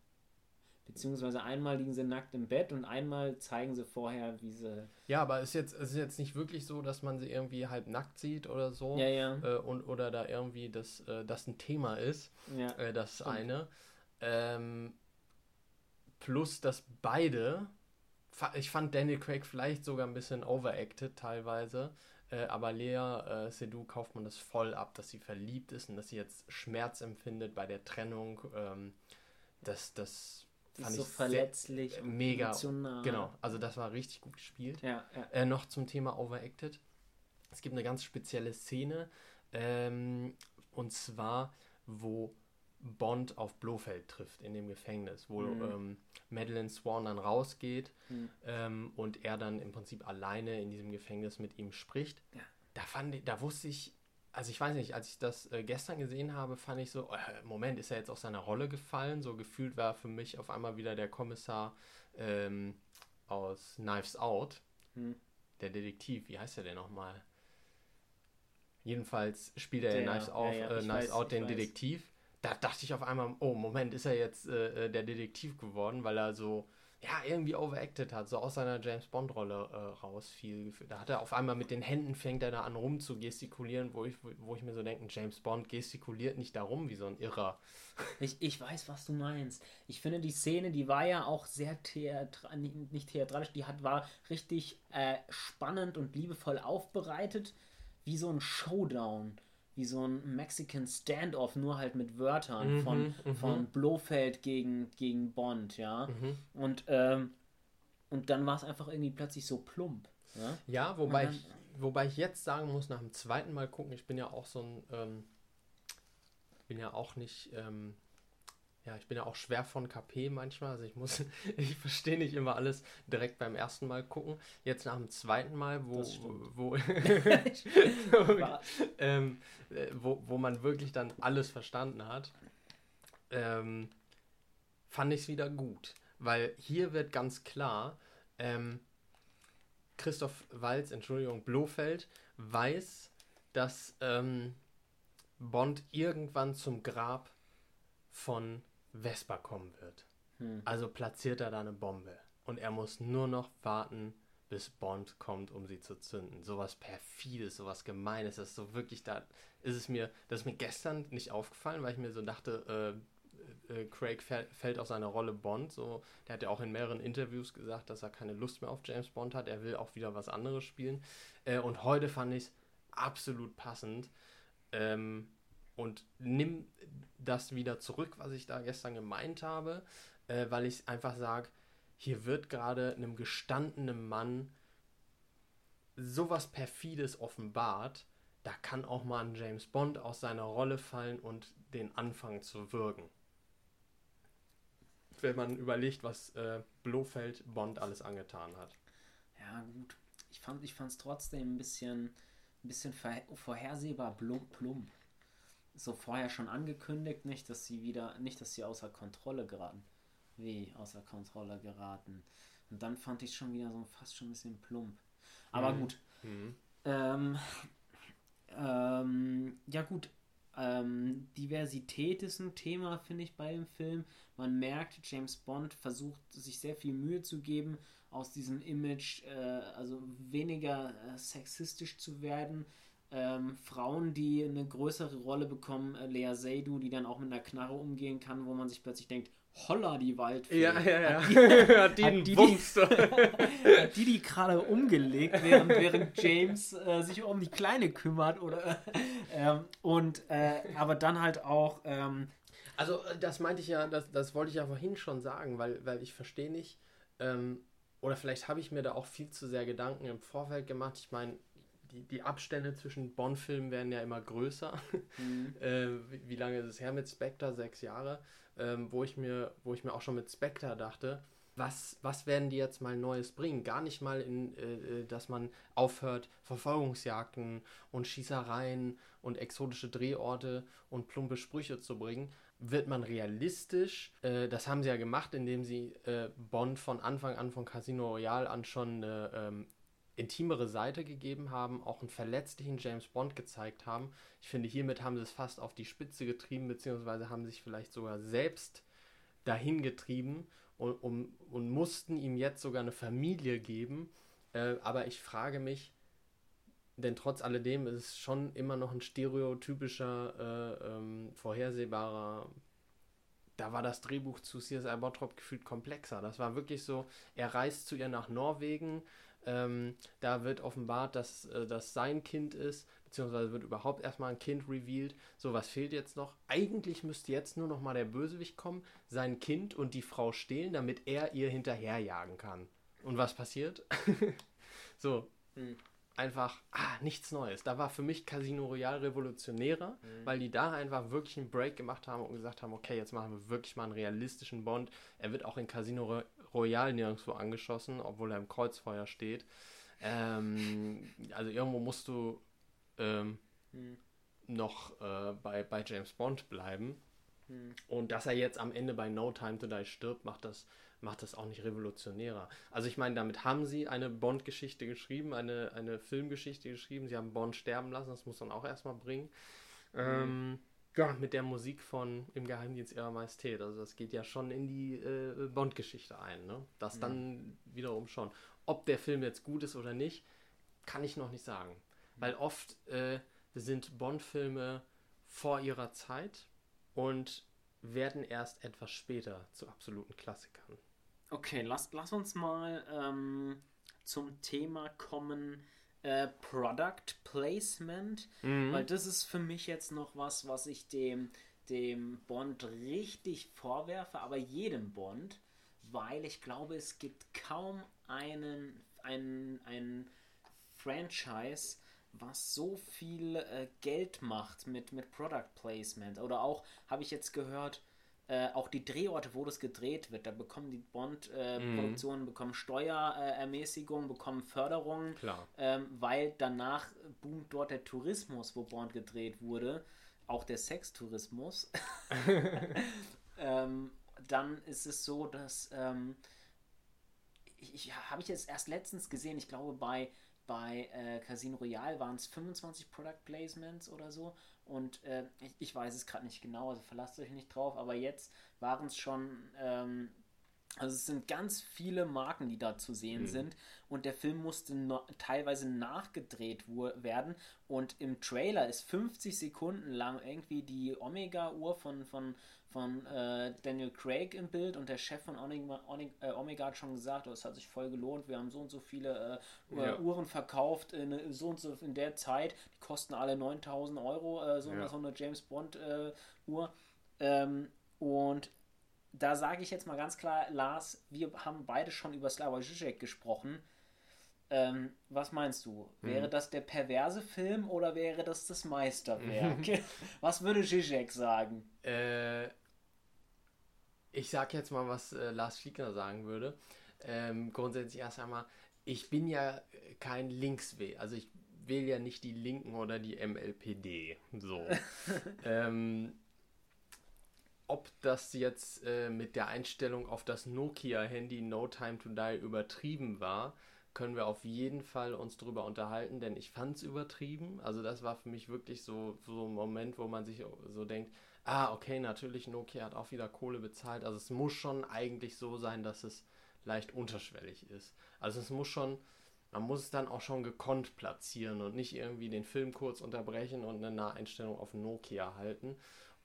A: Beziehungsweise einmal liegen sie nackt im Bett und einmal zeigen sie vorher, wie sie.
B: Ja, aber es ist jetzt, ist jetzt nicht wirklich so, dass man sie irgendwie halb nackt sieht oder so. Ja, ja. Äh, und, oder da irgendwie das, äh, das ein Thema ist. Ja. Äh, das stimmt. eine. Ähm, plus, dass beide. Ich fand Daniel Craig vielleicht sogar ein bisschen overacted teilweise. Äh, aber Lea äh, Seydoux kauft man das voll ab, dass sie verliebt ist und dass sie jetzt Schmerz empfindet bei der Trennung. Ähm, das, das fand so ich verletzlich sehr, mega emotional. genau also das war richtig gut gespielt ja, ja. Äh, noch zum Thema overacted es gibt eine ganz spezielle Szene ähm, und zwar wo Bond auf Blofeld trifft in dem Gefängnis, wo mhm. ähm, Madeleine Swan dann rausgeht mhm. ähm, und er dann im Prinzip alleine in diesem Gefängnis mit ihm spricht. Ja. Da fand ich, da wusste ich, also ich weiß nicht, als ich das äh, gestern gesehen habe, fand ich so, äh, Moment, ist er jetzt aus seiner Rolle gefallen? So gefühlt war für mich auf einmal wieder der Kommissar ähm, aus Knives Out, hm. der Detektiv, wie heißt er denn nochmal? Jedenfalls spielt er der, in Knives, auf, ja, ja, äh, Knives weiß, Out den weiß. Detektiv. Da dachte ich auf einmal, oh Moment, ist er jetzt äh, äh der Detektiv geworden, weil er so ja, irgendwie overacted hat, so aus seiner James Bond-Rolle äh, rausfiel. Da hat er auf einmal mit den Händen fängt er da an rum zu gestikulieren, wo ich, wo, ich mir so denke, James Bond gestikuliert nicht darum wie so ein Irrer.
A: Ich, ich weiß, was du meinst. Ich finde, die Szene, die war ja auch sehr nicht, nicht theatralisch, die hat, war richtig äh, spannend und liebevoll aufbereitet, wie so ein Showdown wie so ein Mexican Standoff, nur halt mit Wörtern mhm, von, mhm. von Blofeld gegen, gegen Bond, ja. Mhm. Und, ähm, und dann war es einfach irgendwie plötzlich so plump. Ja,
B: ja wobei, dann, ich, wobei ich jetzt sagen muss, nach dem zweiten Mal gucken, ich bin ja auch so ein, ähm, bin ja auch nicht ähm, ja, ich bin ja auch schwer von KP manchmal. Also ich muss, ich verstehe nicht immer alles direkt beim ersten Mal gucken. Jetzt nach dem zweiten Mal, wo, wo, ähm, äh, wo, wo man wirklich dann alles verstanden hat, ähm, fand ich es wieder gut. Weil hier wird ganz klar, ähm, Christoph Walz, Entschuldigung, Blofeld, weiß, dass ähm, Bond irgendwann zum Grab von Vespa kommen wird. Hm. Also platziert er da eine Bombe. Und er muss nur noch warten, bis Bond kommt, um sie zu zünden. Sowas perfides, sowas gemeines, das ist so wirklich, da ist es mir, das ist mir gestern nicht aufgefallen, weil ich mir so dachte, äh, äh, Craig fällt aus seiner Rolle Bond. So, der hat ja auch in mehreren Interviews gesagt, dass er keine Lust mehr auf James Bond hat. Er will auch wieder was anderes spielen. Äh, und heute fand ich es absolut passend. Ähm, und nimm das wieder zurück, was ich da gestern gemeint habe, äh, weil ich einfach sage, hier wird gerade einem gestandenen Mann sowas perfides offenbart, da kann auch mal ein James Bond aus seiner Rolle fallen und den Anfang zu wirken. Wenn man überlegt, was äh, Blofeld Bond alles angetan hat.
A: Ja, gut. Ich fand es trotzdem ein bisschen, ein bisschen vorhersehbar plump so vorher schon angekündigt, nicht, dass sie wieder, nicht, dass sie außer Kontrolle geraten. Wie außer Kontrolle geraten. Und dann fand ich schon wieder so fast schon ein bisschen plump. Aber mhm. gut. Mhm. Ähm, ähm, ja gut. Ähm, Diversität ist ein Thema, finde ich, bei dem Film. Man merkt, James Bond versucht sich sehr viel Mühe zu geben, aus diesem Image, äh, also weniger äh, sexistisch zu werden ähm, Frauen, die eine größere Rolle bekommen, äh, Lea Seydoux, die dann auch mit einer Knarre umgehen kann, wo man sich plötzlich denkt, holla die Waldfee. Ja, ja, ja. Hat die, hat die, die, hat die, die gerade umgelegt, während, während James äh, sich um die Kleine kümmert oder ähm, und äh, aber dann halt auch ähm,
B: also äh, das meinte ich ja, das, das wollte ich ja vorhin schon sagen, weil, weil ich verstehe nicht, ähm, oder vielleicht habe ich mir da auch viel zu sehr Gedanken im Vorfeld gemacht. Ich meine, die, die Abstände zwischen Bond-Filmen werden ja immer größer. Mhm. äh, wie, wie, lange ist es her mit Spectre? Sechs Jahre. Ähm, wo, ich mir, wo ich mir auch schon mit Spectre dachte, was, was werden die jetzt mal Neues bringen? Gar nicht mal in, äh, äh, dass man aufhört, Verfolgungsjagden und Schießereien und exotische Drehorte und plumpe Sprüche zu bringen. Wird man realistisch, äh, das haben sie ja gemacht, indem sie äh, Bond von Anfang an von Casino Royale an schon eine ähm, intimere Seite gegeben haben, auch einen verletzlichen James Bond gezeigt haben. Ich finde, hiermit haben sie es fast auf die Spitze getrieben, beziehungsweise haben sich vielleicht sogar selbst dahin getrieben und, um, und mussten ihm jetzt sogar eine Familie geben. Äh, aber ich frage mich, denn trotz alledem ist es schon immer noch ein stereotypischer, äh, ähm, vorhersehbarer. Da war das Drehbuch zu CSI Bottrop gefühlt komplexer. Das war wirklich so, er reist zu ihr nach Norwegen, ähm, da wird offenbart, dass äh, das sein Kind ist, beziehungsweise wird überhaupt erstmal ein Kind revealed. So, was fehlt jetzt noch? Eigentlich müsste jetzt nur noch mal der Bösewicht kommen, sein Kind und die Frau stehlen, damit er ihr hinterherjagen kann. Und was passiert? so, hm. einfach, ah, nichts Neues. Da war für mich Casino Royale revolutionärer, mhm. weil die da einfach wirklich einen Break gemacht haben und gesagt haben, okay, jetzt machen wir wirklich mal einen realistischen Bond. Er wird auch in Casino Royal nirgendwo angeschossen, obwohl er im Kreuzfeuer steht. Ähm, also irgendwo musst du ähm, hm. noch äh, bei, bei James Bond bleiben. Hm. Und dass er jetzt am Ende bei No Time to Die stirbt, macht das, macht das auch nicht revolutionärer. Also ich meine, damit haben sie eine Bond-Geschichte geschrieben, eine, eine Filmgeschichte geschrieben. Sie haben Bond sterben lassen, das muss man auch erstmal bringen. Hm. Ähm, ja, mit der Musik von Im Geheimdienst ihrer Majestät. Also das geht ja schon in die äh, Bond-Geschichte ein. Ne? Das mhm. dann wiederum schon. Ob der Film jetzt gut ist oder nicht, kann ich noch nicht sagen. Mhm. Weil oft äh, sind Bond-Filme vor ihrer Zeit und werden erst etwas später zu absoluten Klassikern.
A: Okay, lass, lass uns mal ähm, zum Thema kommen, äh, Product Placement, mhm. weil das ist für mich jetzt noch was, was ich dem, dem Bond richtig vorwerfe, aber jedem Bond, weil ich glaube, es gibt kaum einen, einen, einen Franchise, was so viel äh, Geld macht mit, mit Product Placement. Oder auch, habe ich jetzt gehört, äh, auch die Drehorte, wo das gedreht wird, da bekommen die Bond-Produktionen, äh, mhm. bekommen Steuerermäßigung, bekommen Förderung, ähm, weil danach boomt dort der Tourismus, wo Bond gedreht wurde, auch der Sextourismus. ähm, dann ist es so, dass ähm, ich, ich habe ich jetzt erst letztens gesehen, ich glaube bei bei äh, Casino Royale waren es 25 Product Placements oder so und äh, ich, ich, weiß es gerade nicht genau, also verlasst euch nicht drauf, aber jetzt waren es schon, ähm, also es sind ganz viele Marken, die da zu sehen mhm. sind und der Film musste no teilweise nachgedreht werden und im Trailer ist 50 Sekunden lang irgendwie die Omega-Uhr von, von von äh, Daniel Craig im Bild und der Chef von Omega, äh, Omega hat schon gesagt, oh, es hat sich voll gelohnt, wir haben so und so viele äh, ja. Uhren verkauft in so und so in der Zeit, die kosten alle 9000 Euro, äh, so, ja. so, eine James Bond äh. Ähm, und da sage ich jetzt mal ganz klar, Lars, wir haben beide schon über Slavoj Žižek gesprochen. Ähm, was meinst du? Wäre hm. das der perverse Film oder wäre das das Meisterwerk? was würde Zizek sagen?
B: Äh, ich sag jetzt mal, was äh, Lars Fiegner sagen würde. Ähm, grundsätzlich erst einmal, ich bin ja kein Linkswähler. Also ich wähle ja nicht die Linken oder die MLPD. So. ähm, ob das jetzt äh, mit der Einstellung auf das Nokia-Handy No Time to Die übertrieben war, können wir auf jeden Fall uns drüber unterhalten, denn ich fand es übertrieben. Also das war für mich wirklich so, so ein Moment, wo man sich so denkt, ah, okay, natürlich, Nokia hat auch wieder Kohle bezahlt. Also es muss schon eigentlich so sein, dass es leicht unterschwellig ist. Also es muss schon, man muss es dann auch schon gekonnt platzieren und nicht irgendwie den Film kurz unterbrechen und eine Naheinstellung auf Nokia halten.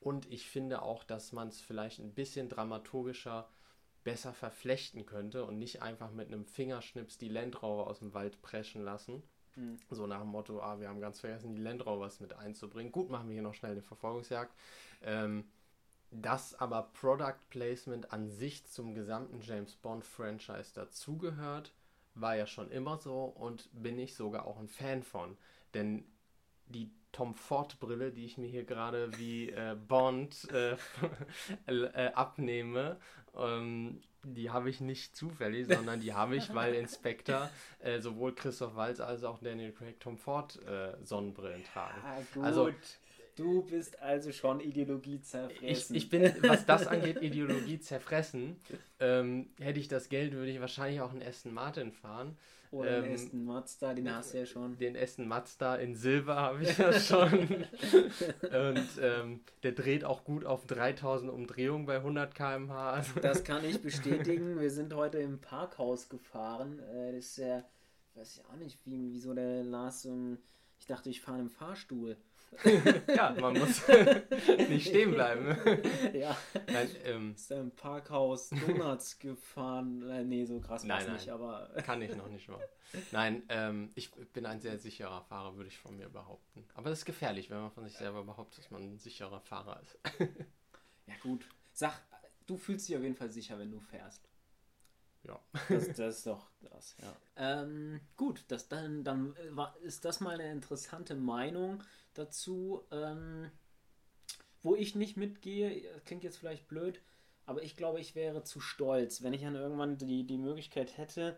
B: Und ich finde auch, dass man es vielleicht ein bisschen dramaturgischer besser verflechten könnte und nicht einfach mit einem Fingerschnips die Landrover aus dem Wald preschen lassen. Mhm. So nach dem Motto, ah, wir haben ganz vergessen, die Landrovers mit einzubringen. Gut, machen wir hier noch schnell eine Verfolgungsjagd. Ähm, dass aber Product Placement an sich zum gesamten James Bond Franchise dazugehört, war ja schon immer so und bin ich sogar auch ein Fan von. Denn die Tom Ford Brille, die ich mir hier gerade wie äh, Bond äh, äh, abnehme, ähm, die habe ich nicht zufällig, sondern die habe ich, weil Inspector äh, sowohl Christoph Waltz als auch Daniel Craig Tom Ford äh, Sonnenbrillen tragen.
A: Ah, gut.
B: Also
A: du bist also schon Ideologie zerfressen.
B: ich, ich bin, was das angeht, Ideologie zerfressen. Ähm, hätte ich das Geld, würde ich wahrscheinlich auch einen Aston Martin fahren.
A: Oder den
B: ähm,
A: Aston Mazda, den hast du ja schon.
B: Den Aston Mazda in Silber habe ich ja schon. Und ähm, der dreht auch gut auf 3000 Umdrehungen bei 100 km/h.
A: Das kann ich bestätigen. Wir sind heute im Parkhaus gefahren. Äh, Das ist ja, weiß ich auch nicht, wie, wieso der Lars ich dachte, ich fahre im Fahrstuhl.
B: ja, man muss nicht stehen bleiben.
A: Ja,
B: Nein, ähm,
A: ist im Parkhaus Donuts gefahren. Äh, nee, so krass war es nicht, aber
B: kann ich noch nicht mal. Nein, ähm, ich bin ein sehr sicherer Fahrer, würde ich von mir behaupten. Aber das ist gefährlich, wenn man von sich selber behauptet, dass man ein sicherer Fahrer ist.
A: ja gut. Sag, du fühlst dich auf jeden Fall sicher, wenn du fährst.
B: Ja.
A: Das, das ist doch das, ja. Ähm, gut, das, dann, dann äh, war, ist das mal eine interessante Meinung dazu, ähm, wo ich nicht mitgehe. Klingt jetzt vielleicht blöd, aber ich glaube, ich wäre zu stolz, wenn ich dann irgendwann die, die Möglichkeit hätte,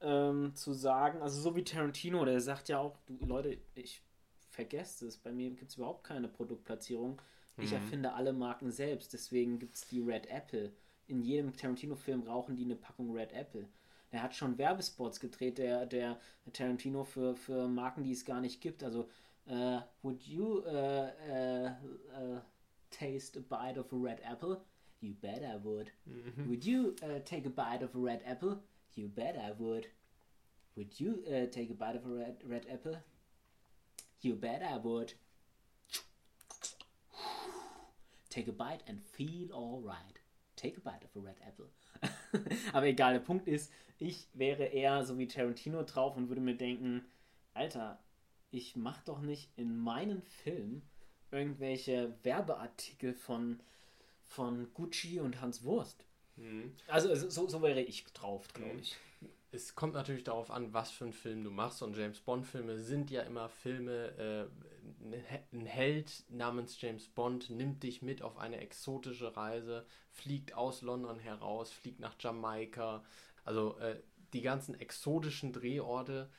A: ähm, zu sagen, also so wie Tarantino, der sagt ja auch, du Leute, ich vergesst es, bei mir gibt es überhaupt keine Produktplatzierung. Ich
B: Mhm.
A: erfinde alle Marken selbst, deswegen gibt es die Red Apple. In jedem Tarantino-Film rauchen die eine Packung Red Apple. Er hat schon Werbespots gedreht, der, der Tarantino für, für Marken, die es gar nicht gibt. Also, äh, would you uh, uh, uh, taste a bite of a red apple? You bet I would. Would you uh, take a bite of a red apple? You bet I would. Would you uh, take a bite of a red, red apple? You bet I would. Take a bite and feel alright. Take a bite of a red apple. Aber egal, der Punkt ist, ich wäre eher so wie Tarantino drauf und würde mir denken, Alter, ich mach doch nicht in meinen Film irgendwelche Werbeartikel von, von Gucci und Hans Wurst. Also also so, so wäre ich drauf, glaube
B: Mhm. Es kommt natürlich darauf an, was für einen Film du machst. Und James Bond-Filme sind ja immer Filme. Äh, ein Held namens James Bond nimmt dich mit auf eine exotische Reise, fliegt aus London heraus, fliegt nach Jamaika. Also äh, die ganzen exotischen Drehorte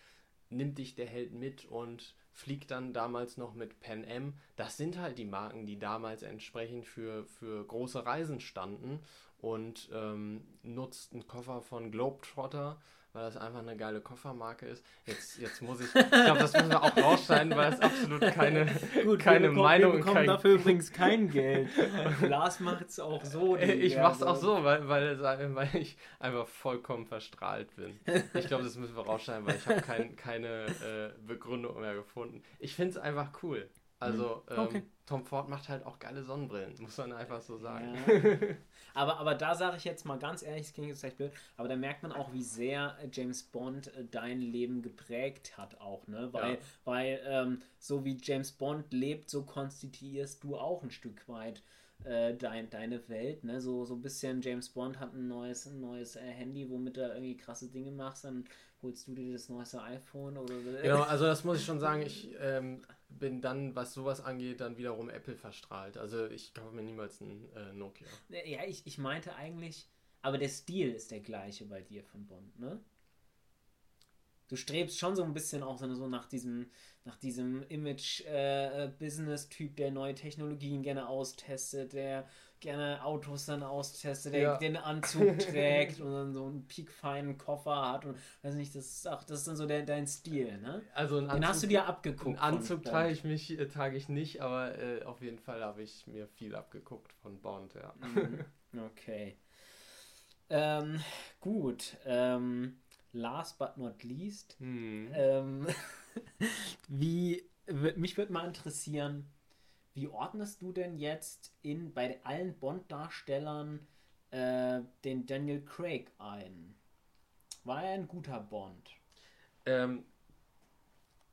B: nimmt dich der Held mit und fliegt dann damals noch mit Pan Am. Das sind halt die Marken, die damals entsprechend für, für große Reisen standen und ähm, nutzt einen Koffer von Globetrotter, weil das einfach eine geile Koffermarke ist. Jetzt, jetzt muss ich, ich glaube, das müssen wir auch rausschneiden, weil es absolut keine, keine
A: wir bekommen,
B: Meinung
A: bekommen
B: kein,
A: dafür übrigens kein Geld. Lars macht es auch so. die
B: Ich mach's auch
A: Werbung.
B: so, weil, weil, es- weil ich einfach vollkommen verstrahlt bin. Ich glaube, das müssen wir rausschneiden, weil ich habe kein, keine äh, Begründung mehr gefunden. Ich finde es einfach cool. Also ähm,
A: Okay.
B: Tom Ford macht halt auch geile Sonnenbrillen, muss man einfach so sagen.
A: Ja. aber, aber da sage ich jetzt mal ganz ehrlich, es klingt jetzt vielleicht blöd, aber da merkt man auch, wie sehr äh, James Bond äh, dein Leben geprägt hat auch, ne? Weil,
B: Ja.
A: weil ähm, so wie James Bond lebt, so konstituierst du auch ein Stück weit äh, dein, deine Welt, ne? So, so ein bisschen James Bond hat ein neues, ein neues äh, Handy, womit er irgendwie krasse Dinge machst, dann holst du dir das neueste iPhone oder
B: Genau, also das muss ich schon sagen, ich ähm, bin dann, was sowas angeht, dann wiederum Apple verstrahlt. Also ich kaufe mir niemals ein äh, Nokia.
A: Ja, ich, ich meinte eigentlich, aber der Stil ist der gleiche bei dir von Bond, ne? Du strebst schon so ein bisschen auch so, nach diesem, nach diesem Image-Business-Typ, der neue Technologien gerne austestet, der gerne Autos dann austestet, der
B: Ja.
A: den Anzug trägt und dann so einen piekfeinen Koffer hat und weiß nicht, das ist auch, das ist dann so der, dein Stil, ne?
B: Also einen
A: Den hast du dir abgeguckt.
B: Einen Anzug trage ich mich, äh, trage ich nicht, aber äh, auf jeden Fall habe ich mir viel abgeguckt von Bond, ja.
A: Mhm. Okay. Ähm, gut. Ähm, last but not least.
B: Hm.
A: Ähm, wie, mich würde mal interessieren, wie ordnest du denn jetzt in, bei allen Bond-Darstellern äh, den Daniel Craig ein? War er ein guter Bond?
B: Ähm,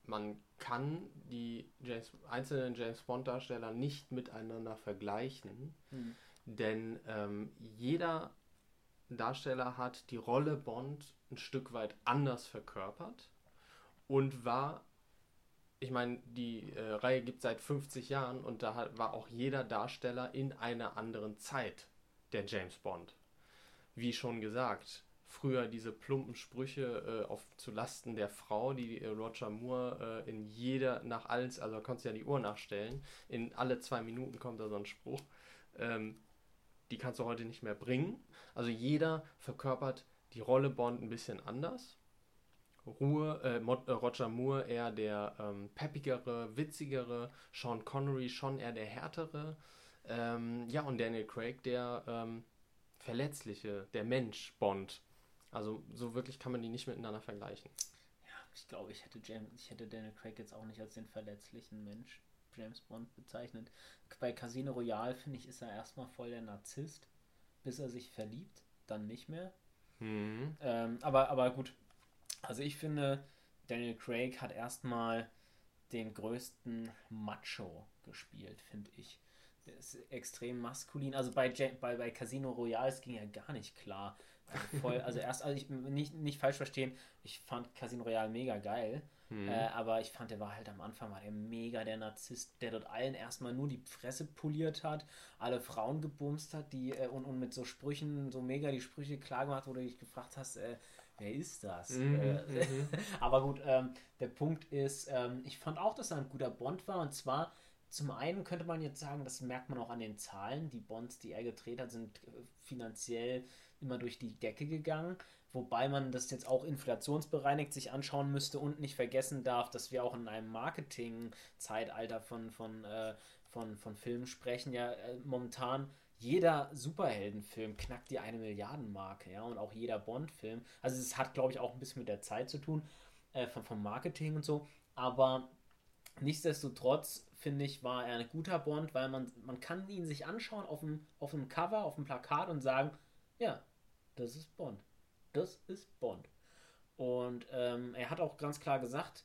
B: man kann die James, einzelnen James Bond-Darsteller nicht miteinander vergleichen,
A: Hm.
B: denn ähm, jeder Darsteller hat die Rolle Bond ein Stück weit anders verkörpert und war, ich meine, die äh, Reihe gibt seit 50 Jahren und da hat, war auch jeder Darsteller in einer anderen Zeit der James Bond. wie schon gesagt, früher diese plumpen Sprüche äh, auf zu Lasten der Frau, die äh, Roger Moore äh, in jeder, nach alles, also konntest ja die Uhr nachstellen, in alle zwei Minuten kommt da so ein Spruch. Ähm, die kannst du heute nicht mehr bringen. Also jeder verkörpert die Rolle Bond ein bisschen anders. Ruhe, äh, äh, Roger Moore eher der ähm, peppigere, witzigere, Sean Connery schon eher der härtere. Ähm, ja, und Daniel Craig der ähm, verletzliche, der Mensch Bond. Also so wirklich kann man die nicht miteinander vergleichen.
A: Ja, ich glaube, ich hätte, James, ich hätte Daniel Craig jetzt auch nicht als den verletzlichen Mensch James Bond bezeichnet. Bei Casino Royale, finde ich, ist er erstmal voll der Narzisst, bis er sich verliebt, dann nicht mehr. Mhm. Ähm, aber, aber gut, also ich finde, Daniel Craig hat erstmal den größten Macho gespielt, finde ich. Der ist extrem maskulin. Also bei, bei, bei Casino Royale ging ja gar nicht klar. Also voll, also erst, also ich nicht, nicht falsch verstehen, ich fand Casino Royale mega geil. Mhm. Äh, aber ich fand, der war halt am Anfang war der mega der Narzisst, der dort allen erstmal nur die Fresse poliert hat, alle Frauen gebumst hat, die äh, und, und mit so Sprüchen, so mega die Sprüche klar gemacht, wo du dich gefragt hast, äh, wer ist das? Äh, mhm. aber gut, ähm, der Punkt ist, ähm, ich fand auch, dass er ein guter Bond war und zwar zum einen könnte man jetzt sagen, das merkt man auch an den Zahlen. Die Bonds, die er gedreht hat, sind äh, finanziell immer durch die Decke gegangen. Wobei man das jetzt auch inflationsbereinigt sich anschauen müsste und nicht vergessen darf, dass wir auch in einem Marketing-Zeitalter von, von, äh, von, von Filmen sprechen. Ja, äh, momentan jeder Superheldenfilm knackt die eine Milliardenmarke, ja, und auch jeder Bond-Film. Also es hat, glaube ich, auch ein bisschen mit der Zeit zu tun, äh, von, vom Marketing und so. Aber nichtsdestotrotz, finde ich, war er ein guter Bond, weil man, man kann ihn sich anschauen auf dem, auf dem Cover, auf dem Plakat und sagen, ja, das ist Bond das ist Bond. Und ähm, er hat auch ganz klar gesagt,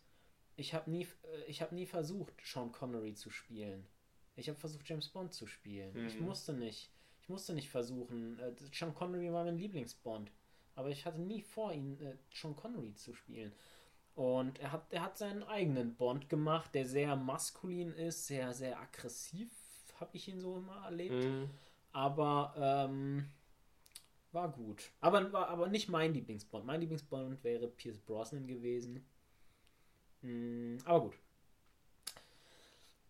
A: ich habe nie, äh, hab nie versucht, Sean Connery zu spielen. Ich habe versucht, James Bond zu spielen. Mhm. Ich musste nicht. Ich musste nicht versuchen. Äh, Sean Connery war mein Lieblingsbond. Aber ich hatte nie vor, ihn äh, Sean Connery zu spielen. Und er hat, er hat seinen eigenen Bond gemacht, der sehr maskulin ist, sehr, sehr aggressiv, habe ich ihn so immer erlebt. Mhm. Aber ähm, war gut. Aber, war aber nicht mein Lieblingsbond. Mein Lieblingsbond wäre Pierce Brosnan gewesen. Hm, aber gut.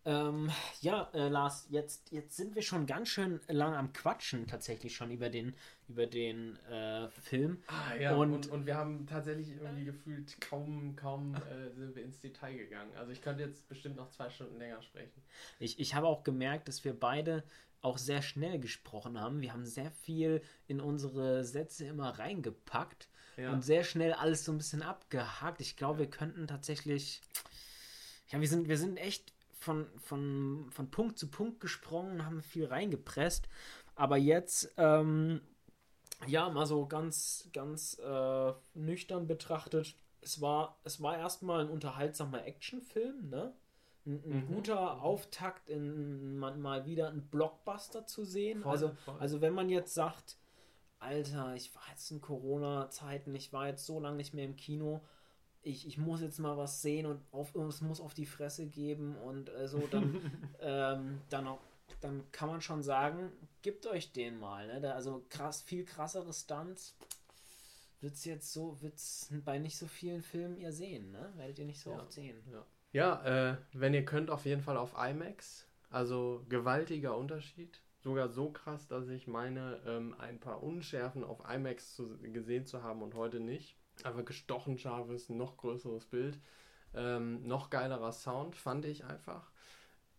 A: Ähm, ja, äh, Lars, jetzt, jetzt sind wir schon ganz schön lang am Quatschen tatsächlich schon über den, über den äh, Film.
B: Ah, ja, und, und, und, wir haben tatsächlich irgendwie gefühlt kaum, kaum äh, sind wir ins Detail gegangen. Also ich könnte jetzt bestimmt noch zwei Stunden länger sprechen.
A: Ich, ich habe auch gemerkt, dass wir beide auch sehr schnell gesprochen haben. Wir haben sehr viel in unsere Sätze immer reingepackt ja. und sehr schnell alles so ein bisschen abgehakt. Ich glaube, wir könnten tatsächlich. Ja, wir sind, wir sind echt von, von, von Punkt zu Punkt gesprungen, haben viel reingepresst. Aber jetzt, ähm, ja, mal so ganz, ganz äh, nüchtern betrachtet, es war, es war erstmal ein unterhaltsamer Actionfilm, ne? ein, ein mhm. guter Auftakt in man, mal wieder einen Blockbuster zu sehen. Voll, also, voll. also wenn man jetzt sagt, Alter, ich war jetzt in Corona-Zeiten, ich war jetzt so lange nicht mehr im Kino, ich, ich muss jetzt mal was sehen und auf, es muss auf die Fresse geben und äh, so, dann, ähm, dann, auch, dann kann man schon sagen, gibt euch den mal. Ne? Da, also krass, viel krassere Stunts wird es jetzt so, wird es bei nicht so vielen Filmen ihr sehen, ne? Werdet ihr nicht so
B: ja,
A: oft sehen.
B: Ja. Ja, äh, wenn ihr könnt, auf jeden Fall auf IMAX. Also gewaltiger Unterschied. Sogar so krass, dass ich meine, ähm, ein paar Unschärfen auf IMAX zu, gesehen zu haben und heute nicht. Aber gestochen scharfes, noch größeres Bild. Ähm, noch geilerer Sound, fand ich einfach.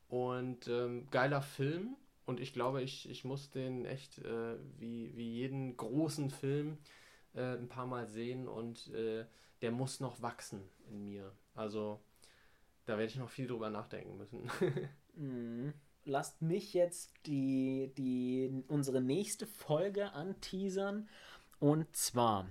B: Und ähm, geiler Film. Und ich glaube, ich, ich muss den echt äh, wie, wie jeden großen Film äh, ein paar Mal sehen und äh, der muss noch wachsen in mir. Also da werde ich noch viel drüber nachdenken müssen.
A: mm. Lasst mich jetzt die, die, unsere nächste Folge anteasern. Und zwar,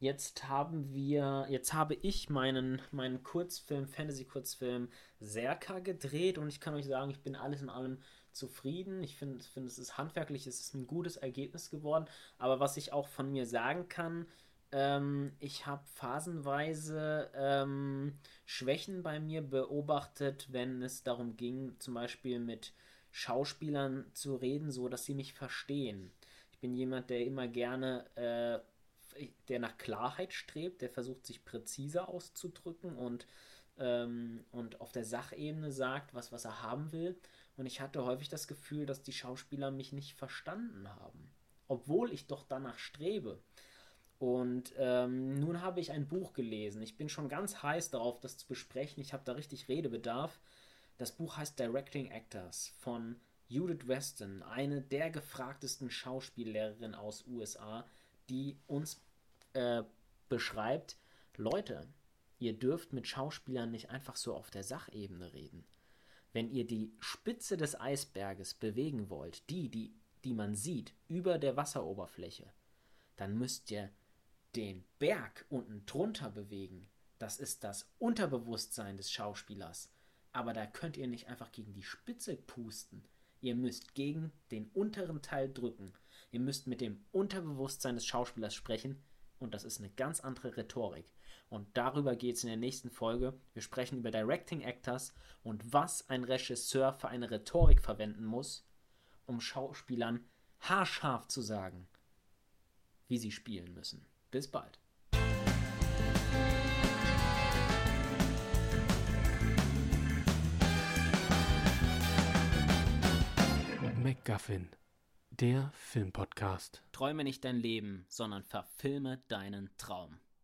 A: jetzt haben wir, jetzt habe ich meinen, meinen Kurzfilm, Fantasy-Kurzfilm Serka gedreht und ich kann euch sagen, ich bin alles in allem zufrieden. Ich finde, find, es ist handwerklich, es ist ein gutes Ergebnis geworden. Aber was ich auch von mir sagen kann, ähm, ich habe phasenweise ähm, Schwächen bei mir beobachtet, wenn es darum ging, zum Beispiel mit Schauspielern zu reden, so dass sie mich verstehen. Ich bin jemand, der immer gerne, äh, der nach Klarheit strebt, der versucht, sich präziser auszudrücken und, ähm, und auf der Sachebene sagt, was, was er haben will. Und ich hatte häufig das Gefühl, dass die Schauspieler mich nicht verstanden haben, obwohl ich doch danach strebe. Und ähm, nun habe ich ein Buch gelesen. Ich bin schon ganz heiß darauf, das zu besprechen. Ich habe da richtig Redebedarf. Das Buch heißt Directing Actors von Judith Weston, eine der gefragtesten Schauspiellehrerinnen aus USA, die uns äh, beschreibt, Leute, ihr dürft mit Schauspielern nicht einfach so auf der Sachebene reden. Wenn ihr die Spitze des Eisberges bewegen wollt, die, die, die man sieht, über der Wasseroberfläche, dann müsst ihr den Berg unten drunter bewegen. Das ist das Unterbewusstsein des Schauspielers. Aber da könnt ihr nicht einfach gegen die Spitze pusten. Ihr müsst gegen den unteren Teil drücken. Ihr müsst mit dem Unterbewusstsein des Schauspielers sprechen. Und das ist eine ganz andere Rhetorik. Und darüber geht es in der nächsten Folge. Wir sprechen über Directing Actors und was ein Regisseur für eine Rhetorik verwenden muss, um Schauspielern haarscharf zu sagen, wie sie spielen müssen. Bis bald.
B: MacGuffin, der Filmpodcast.
A: Träume nicht dein Leben, sondern verfilme deinen Traum.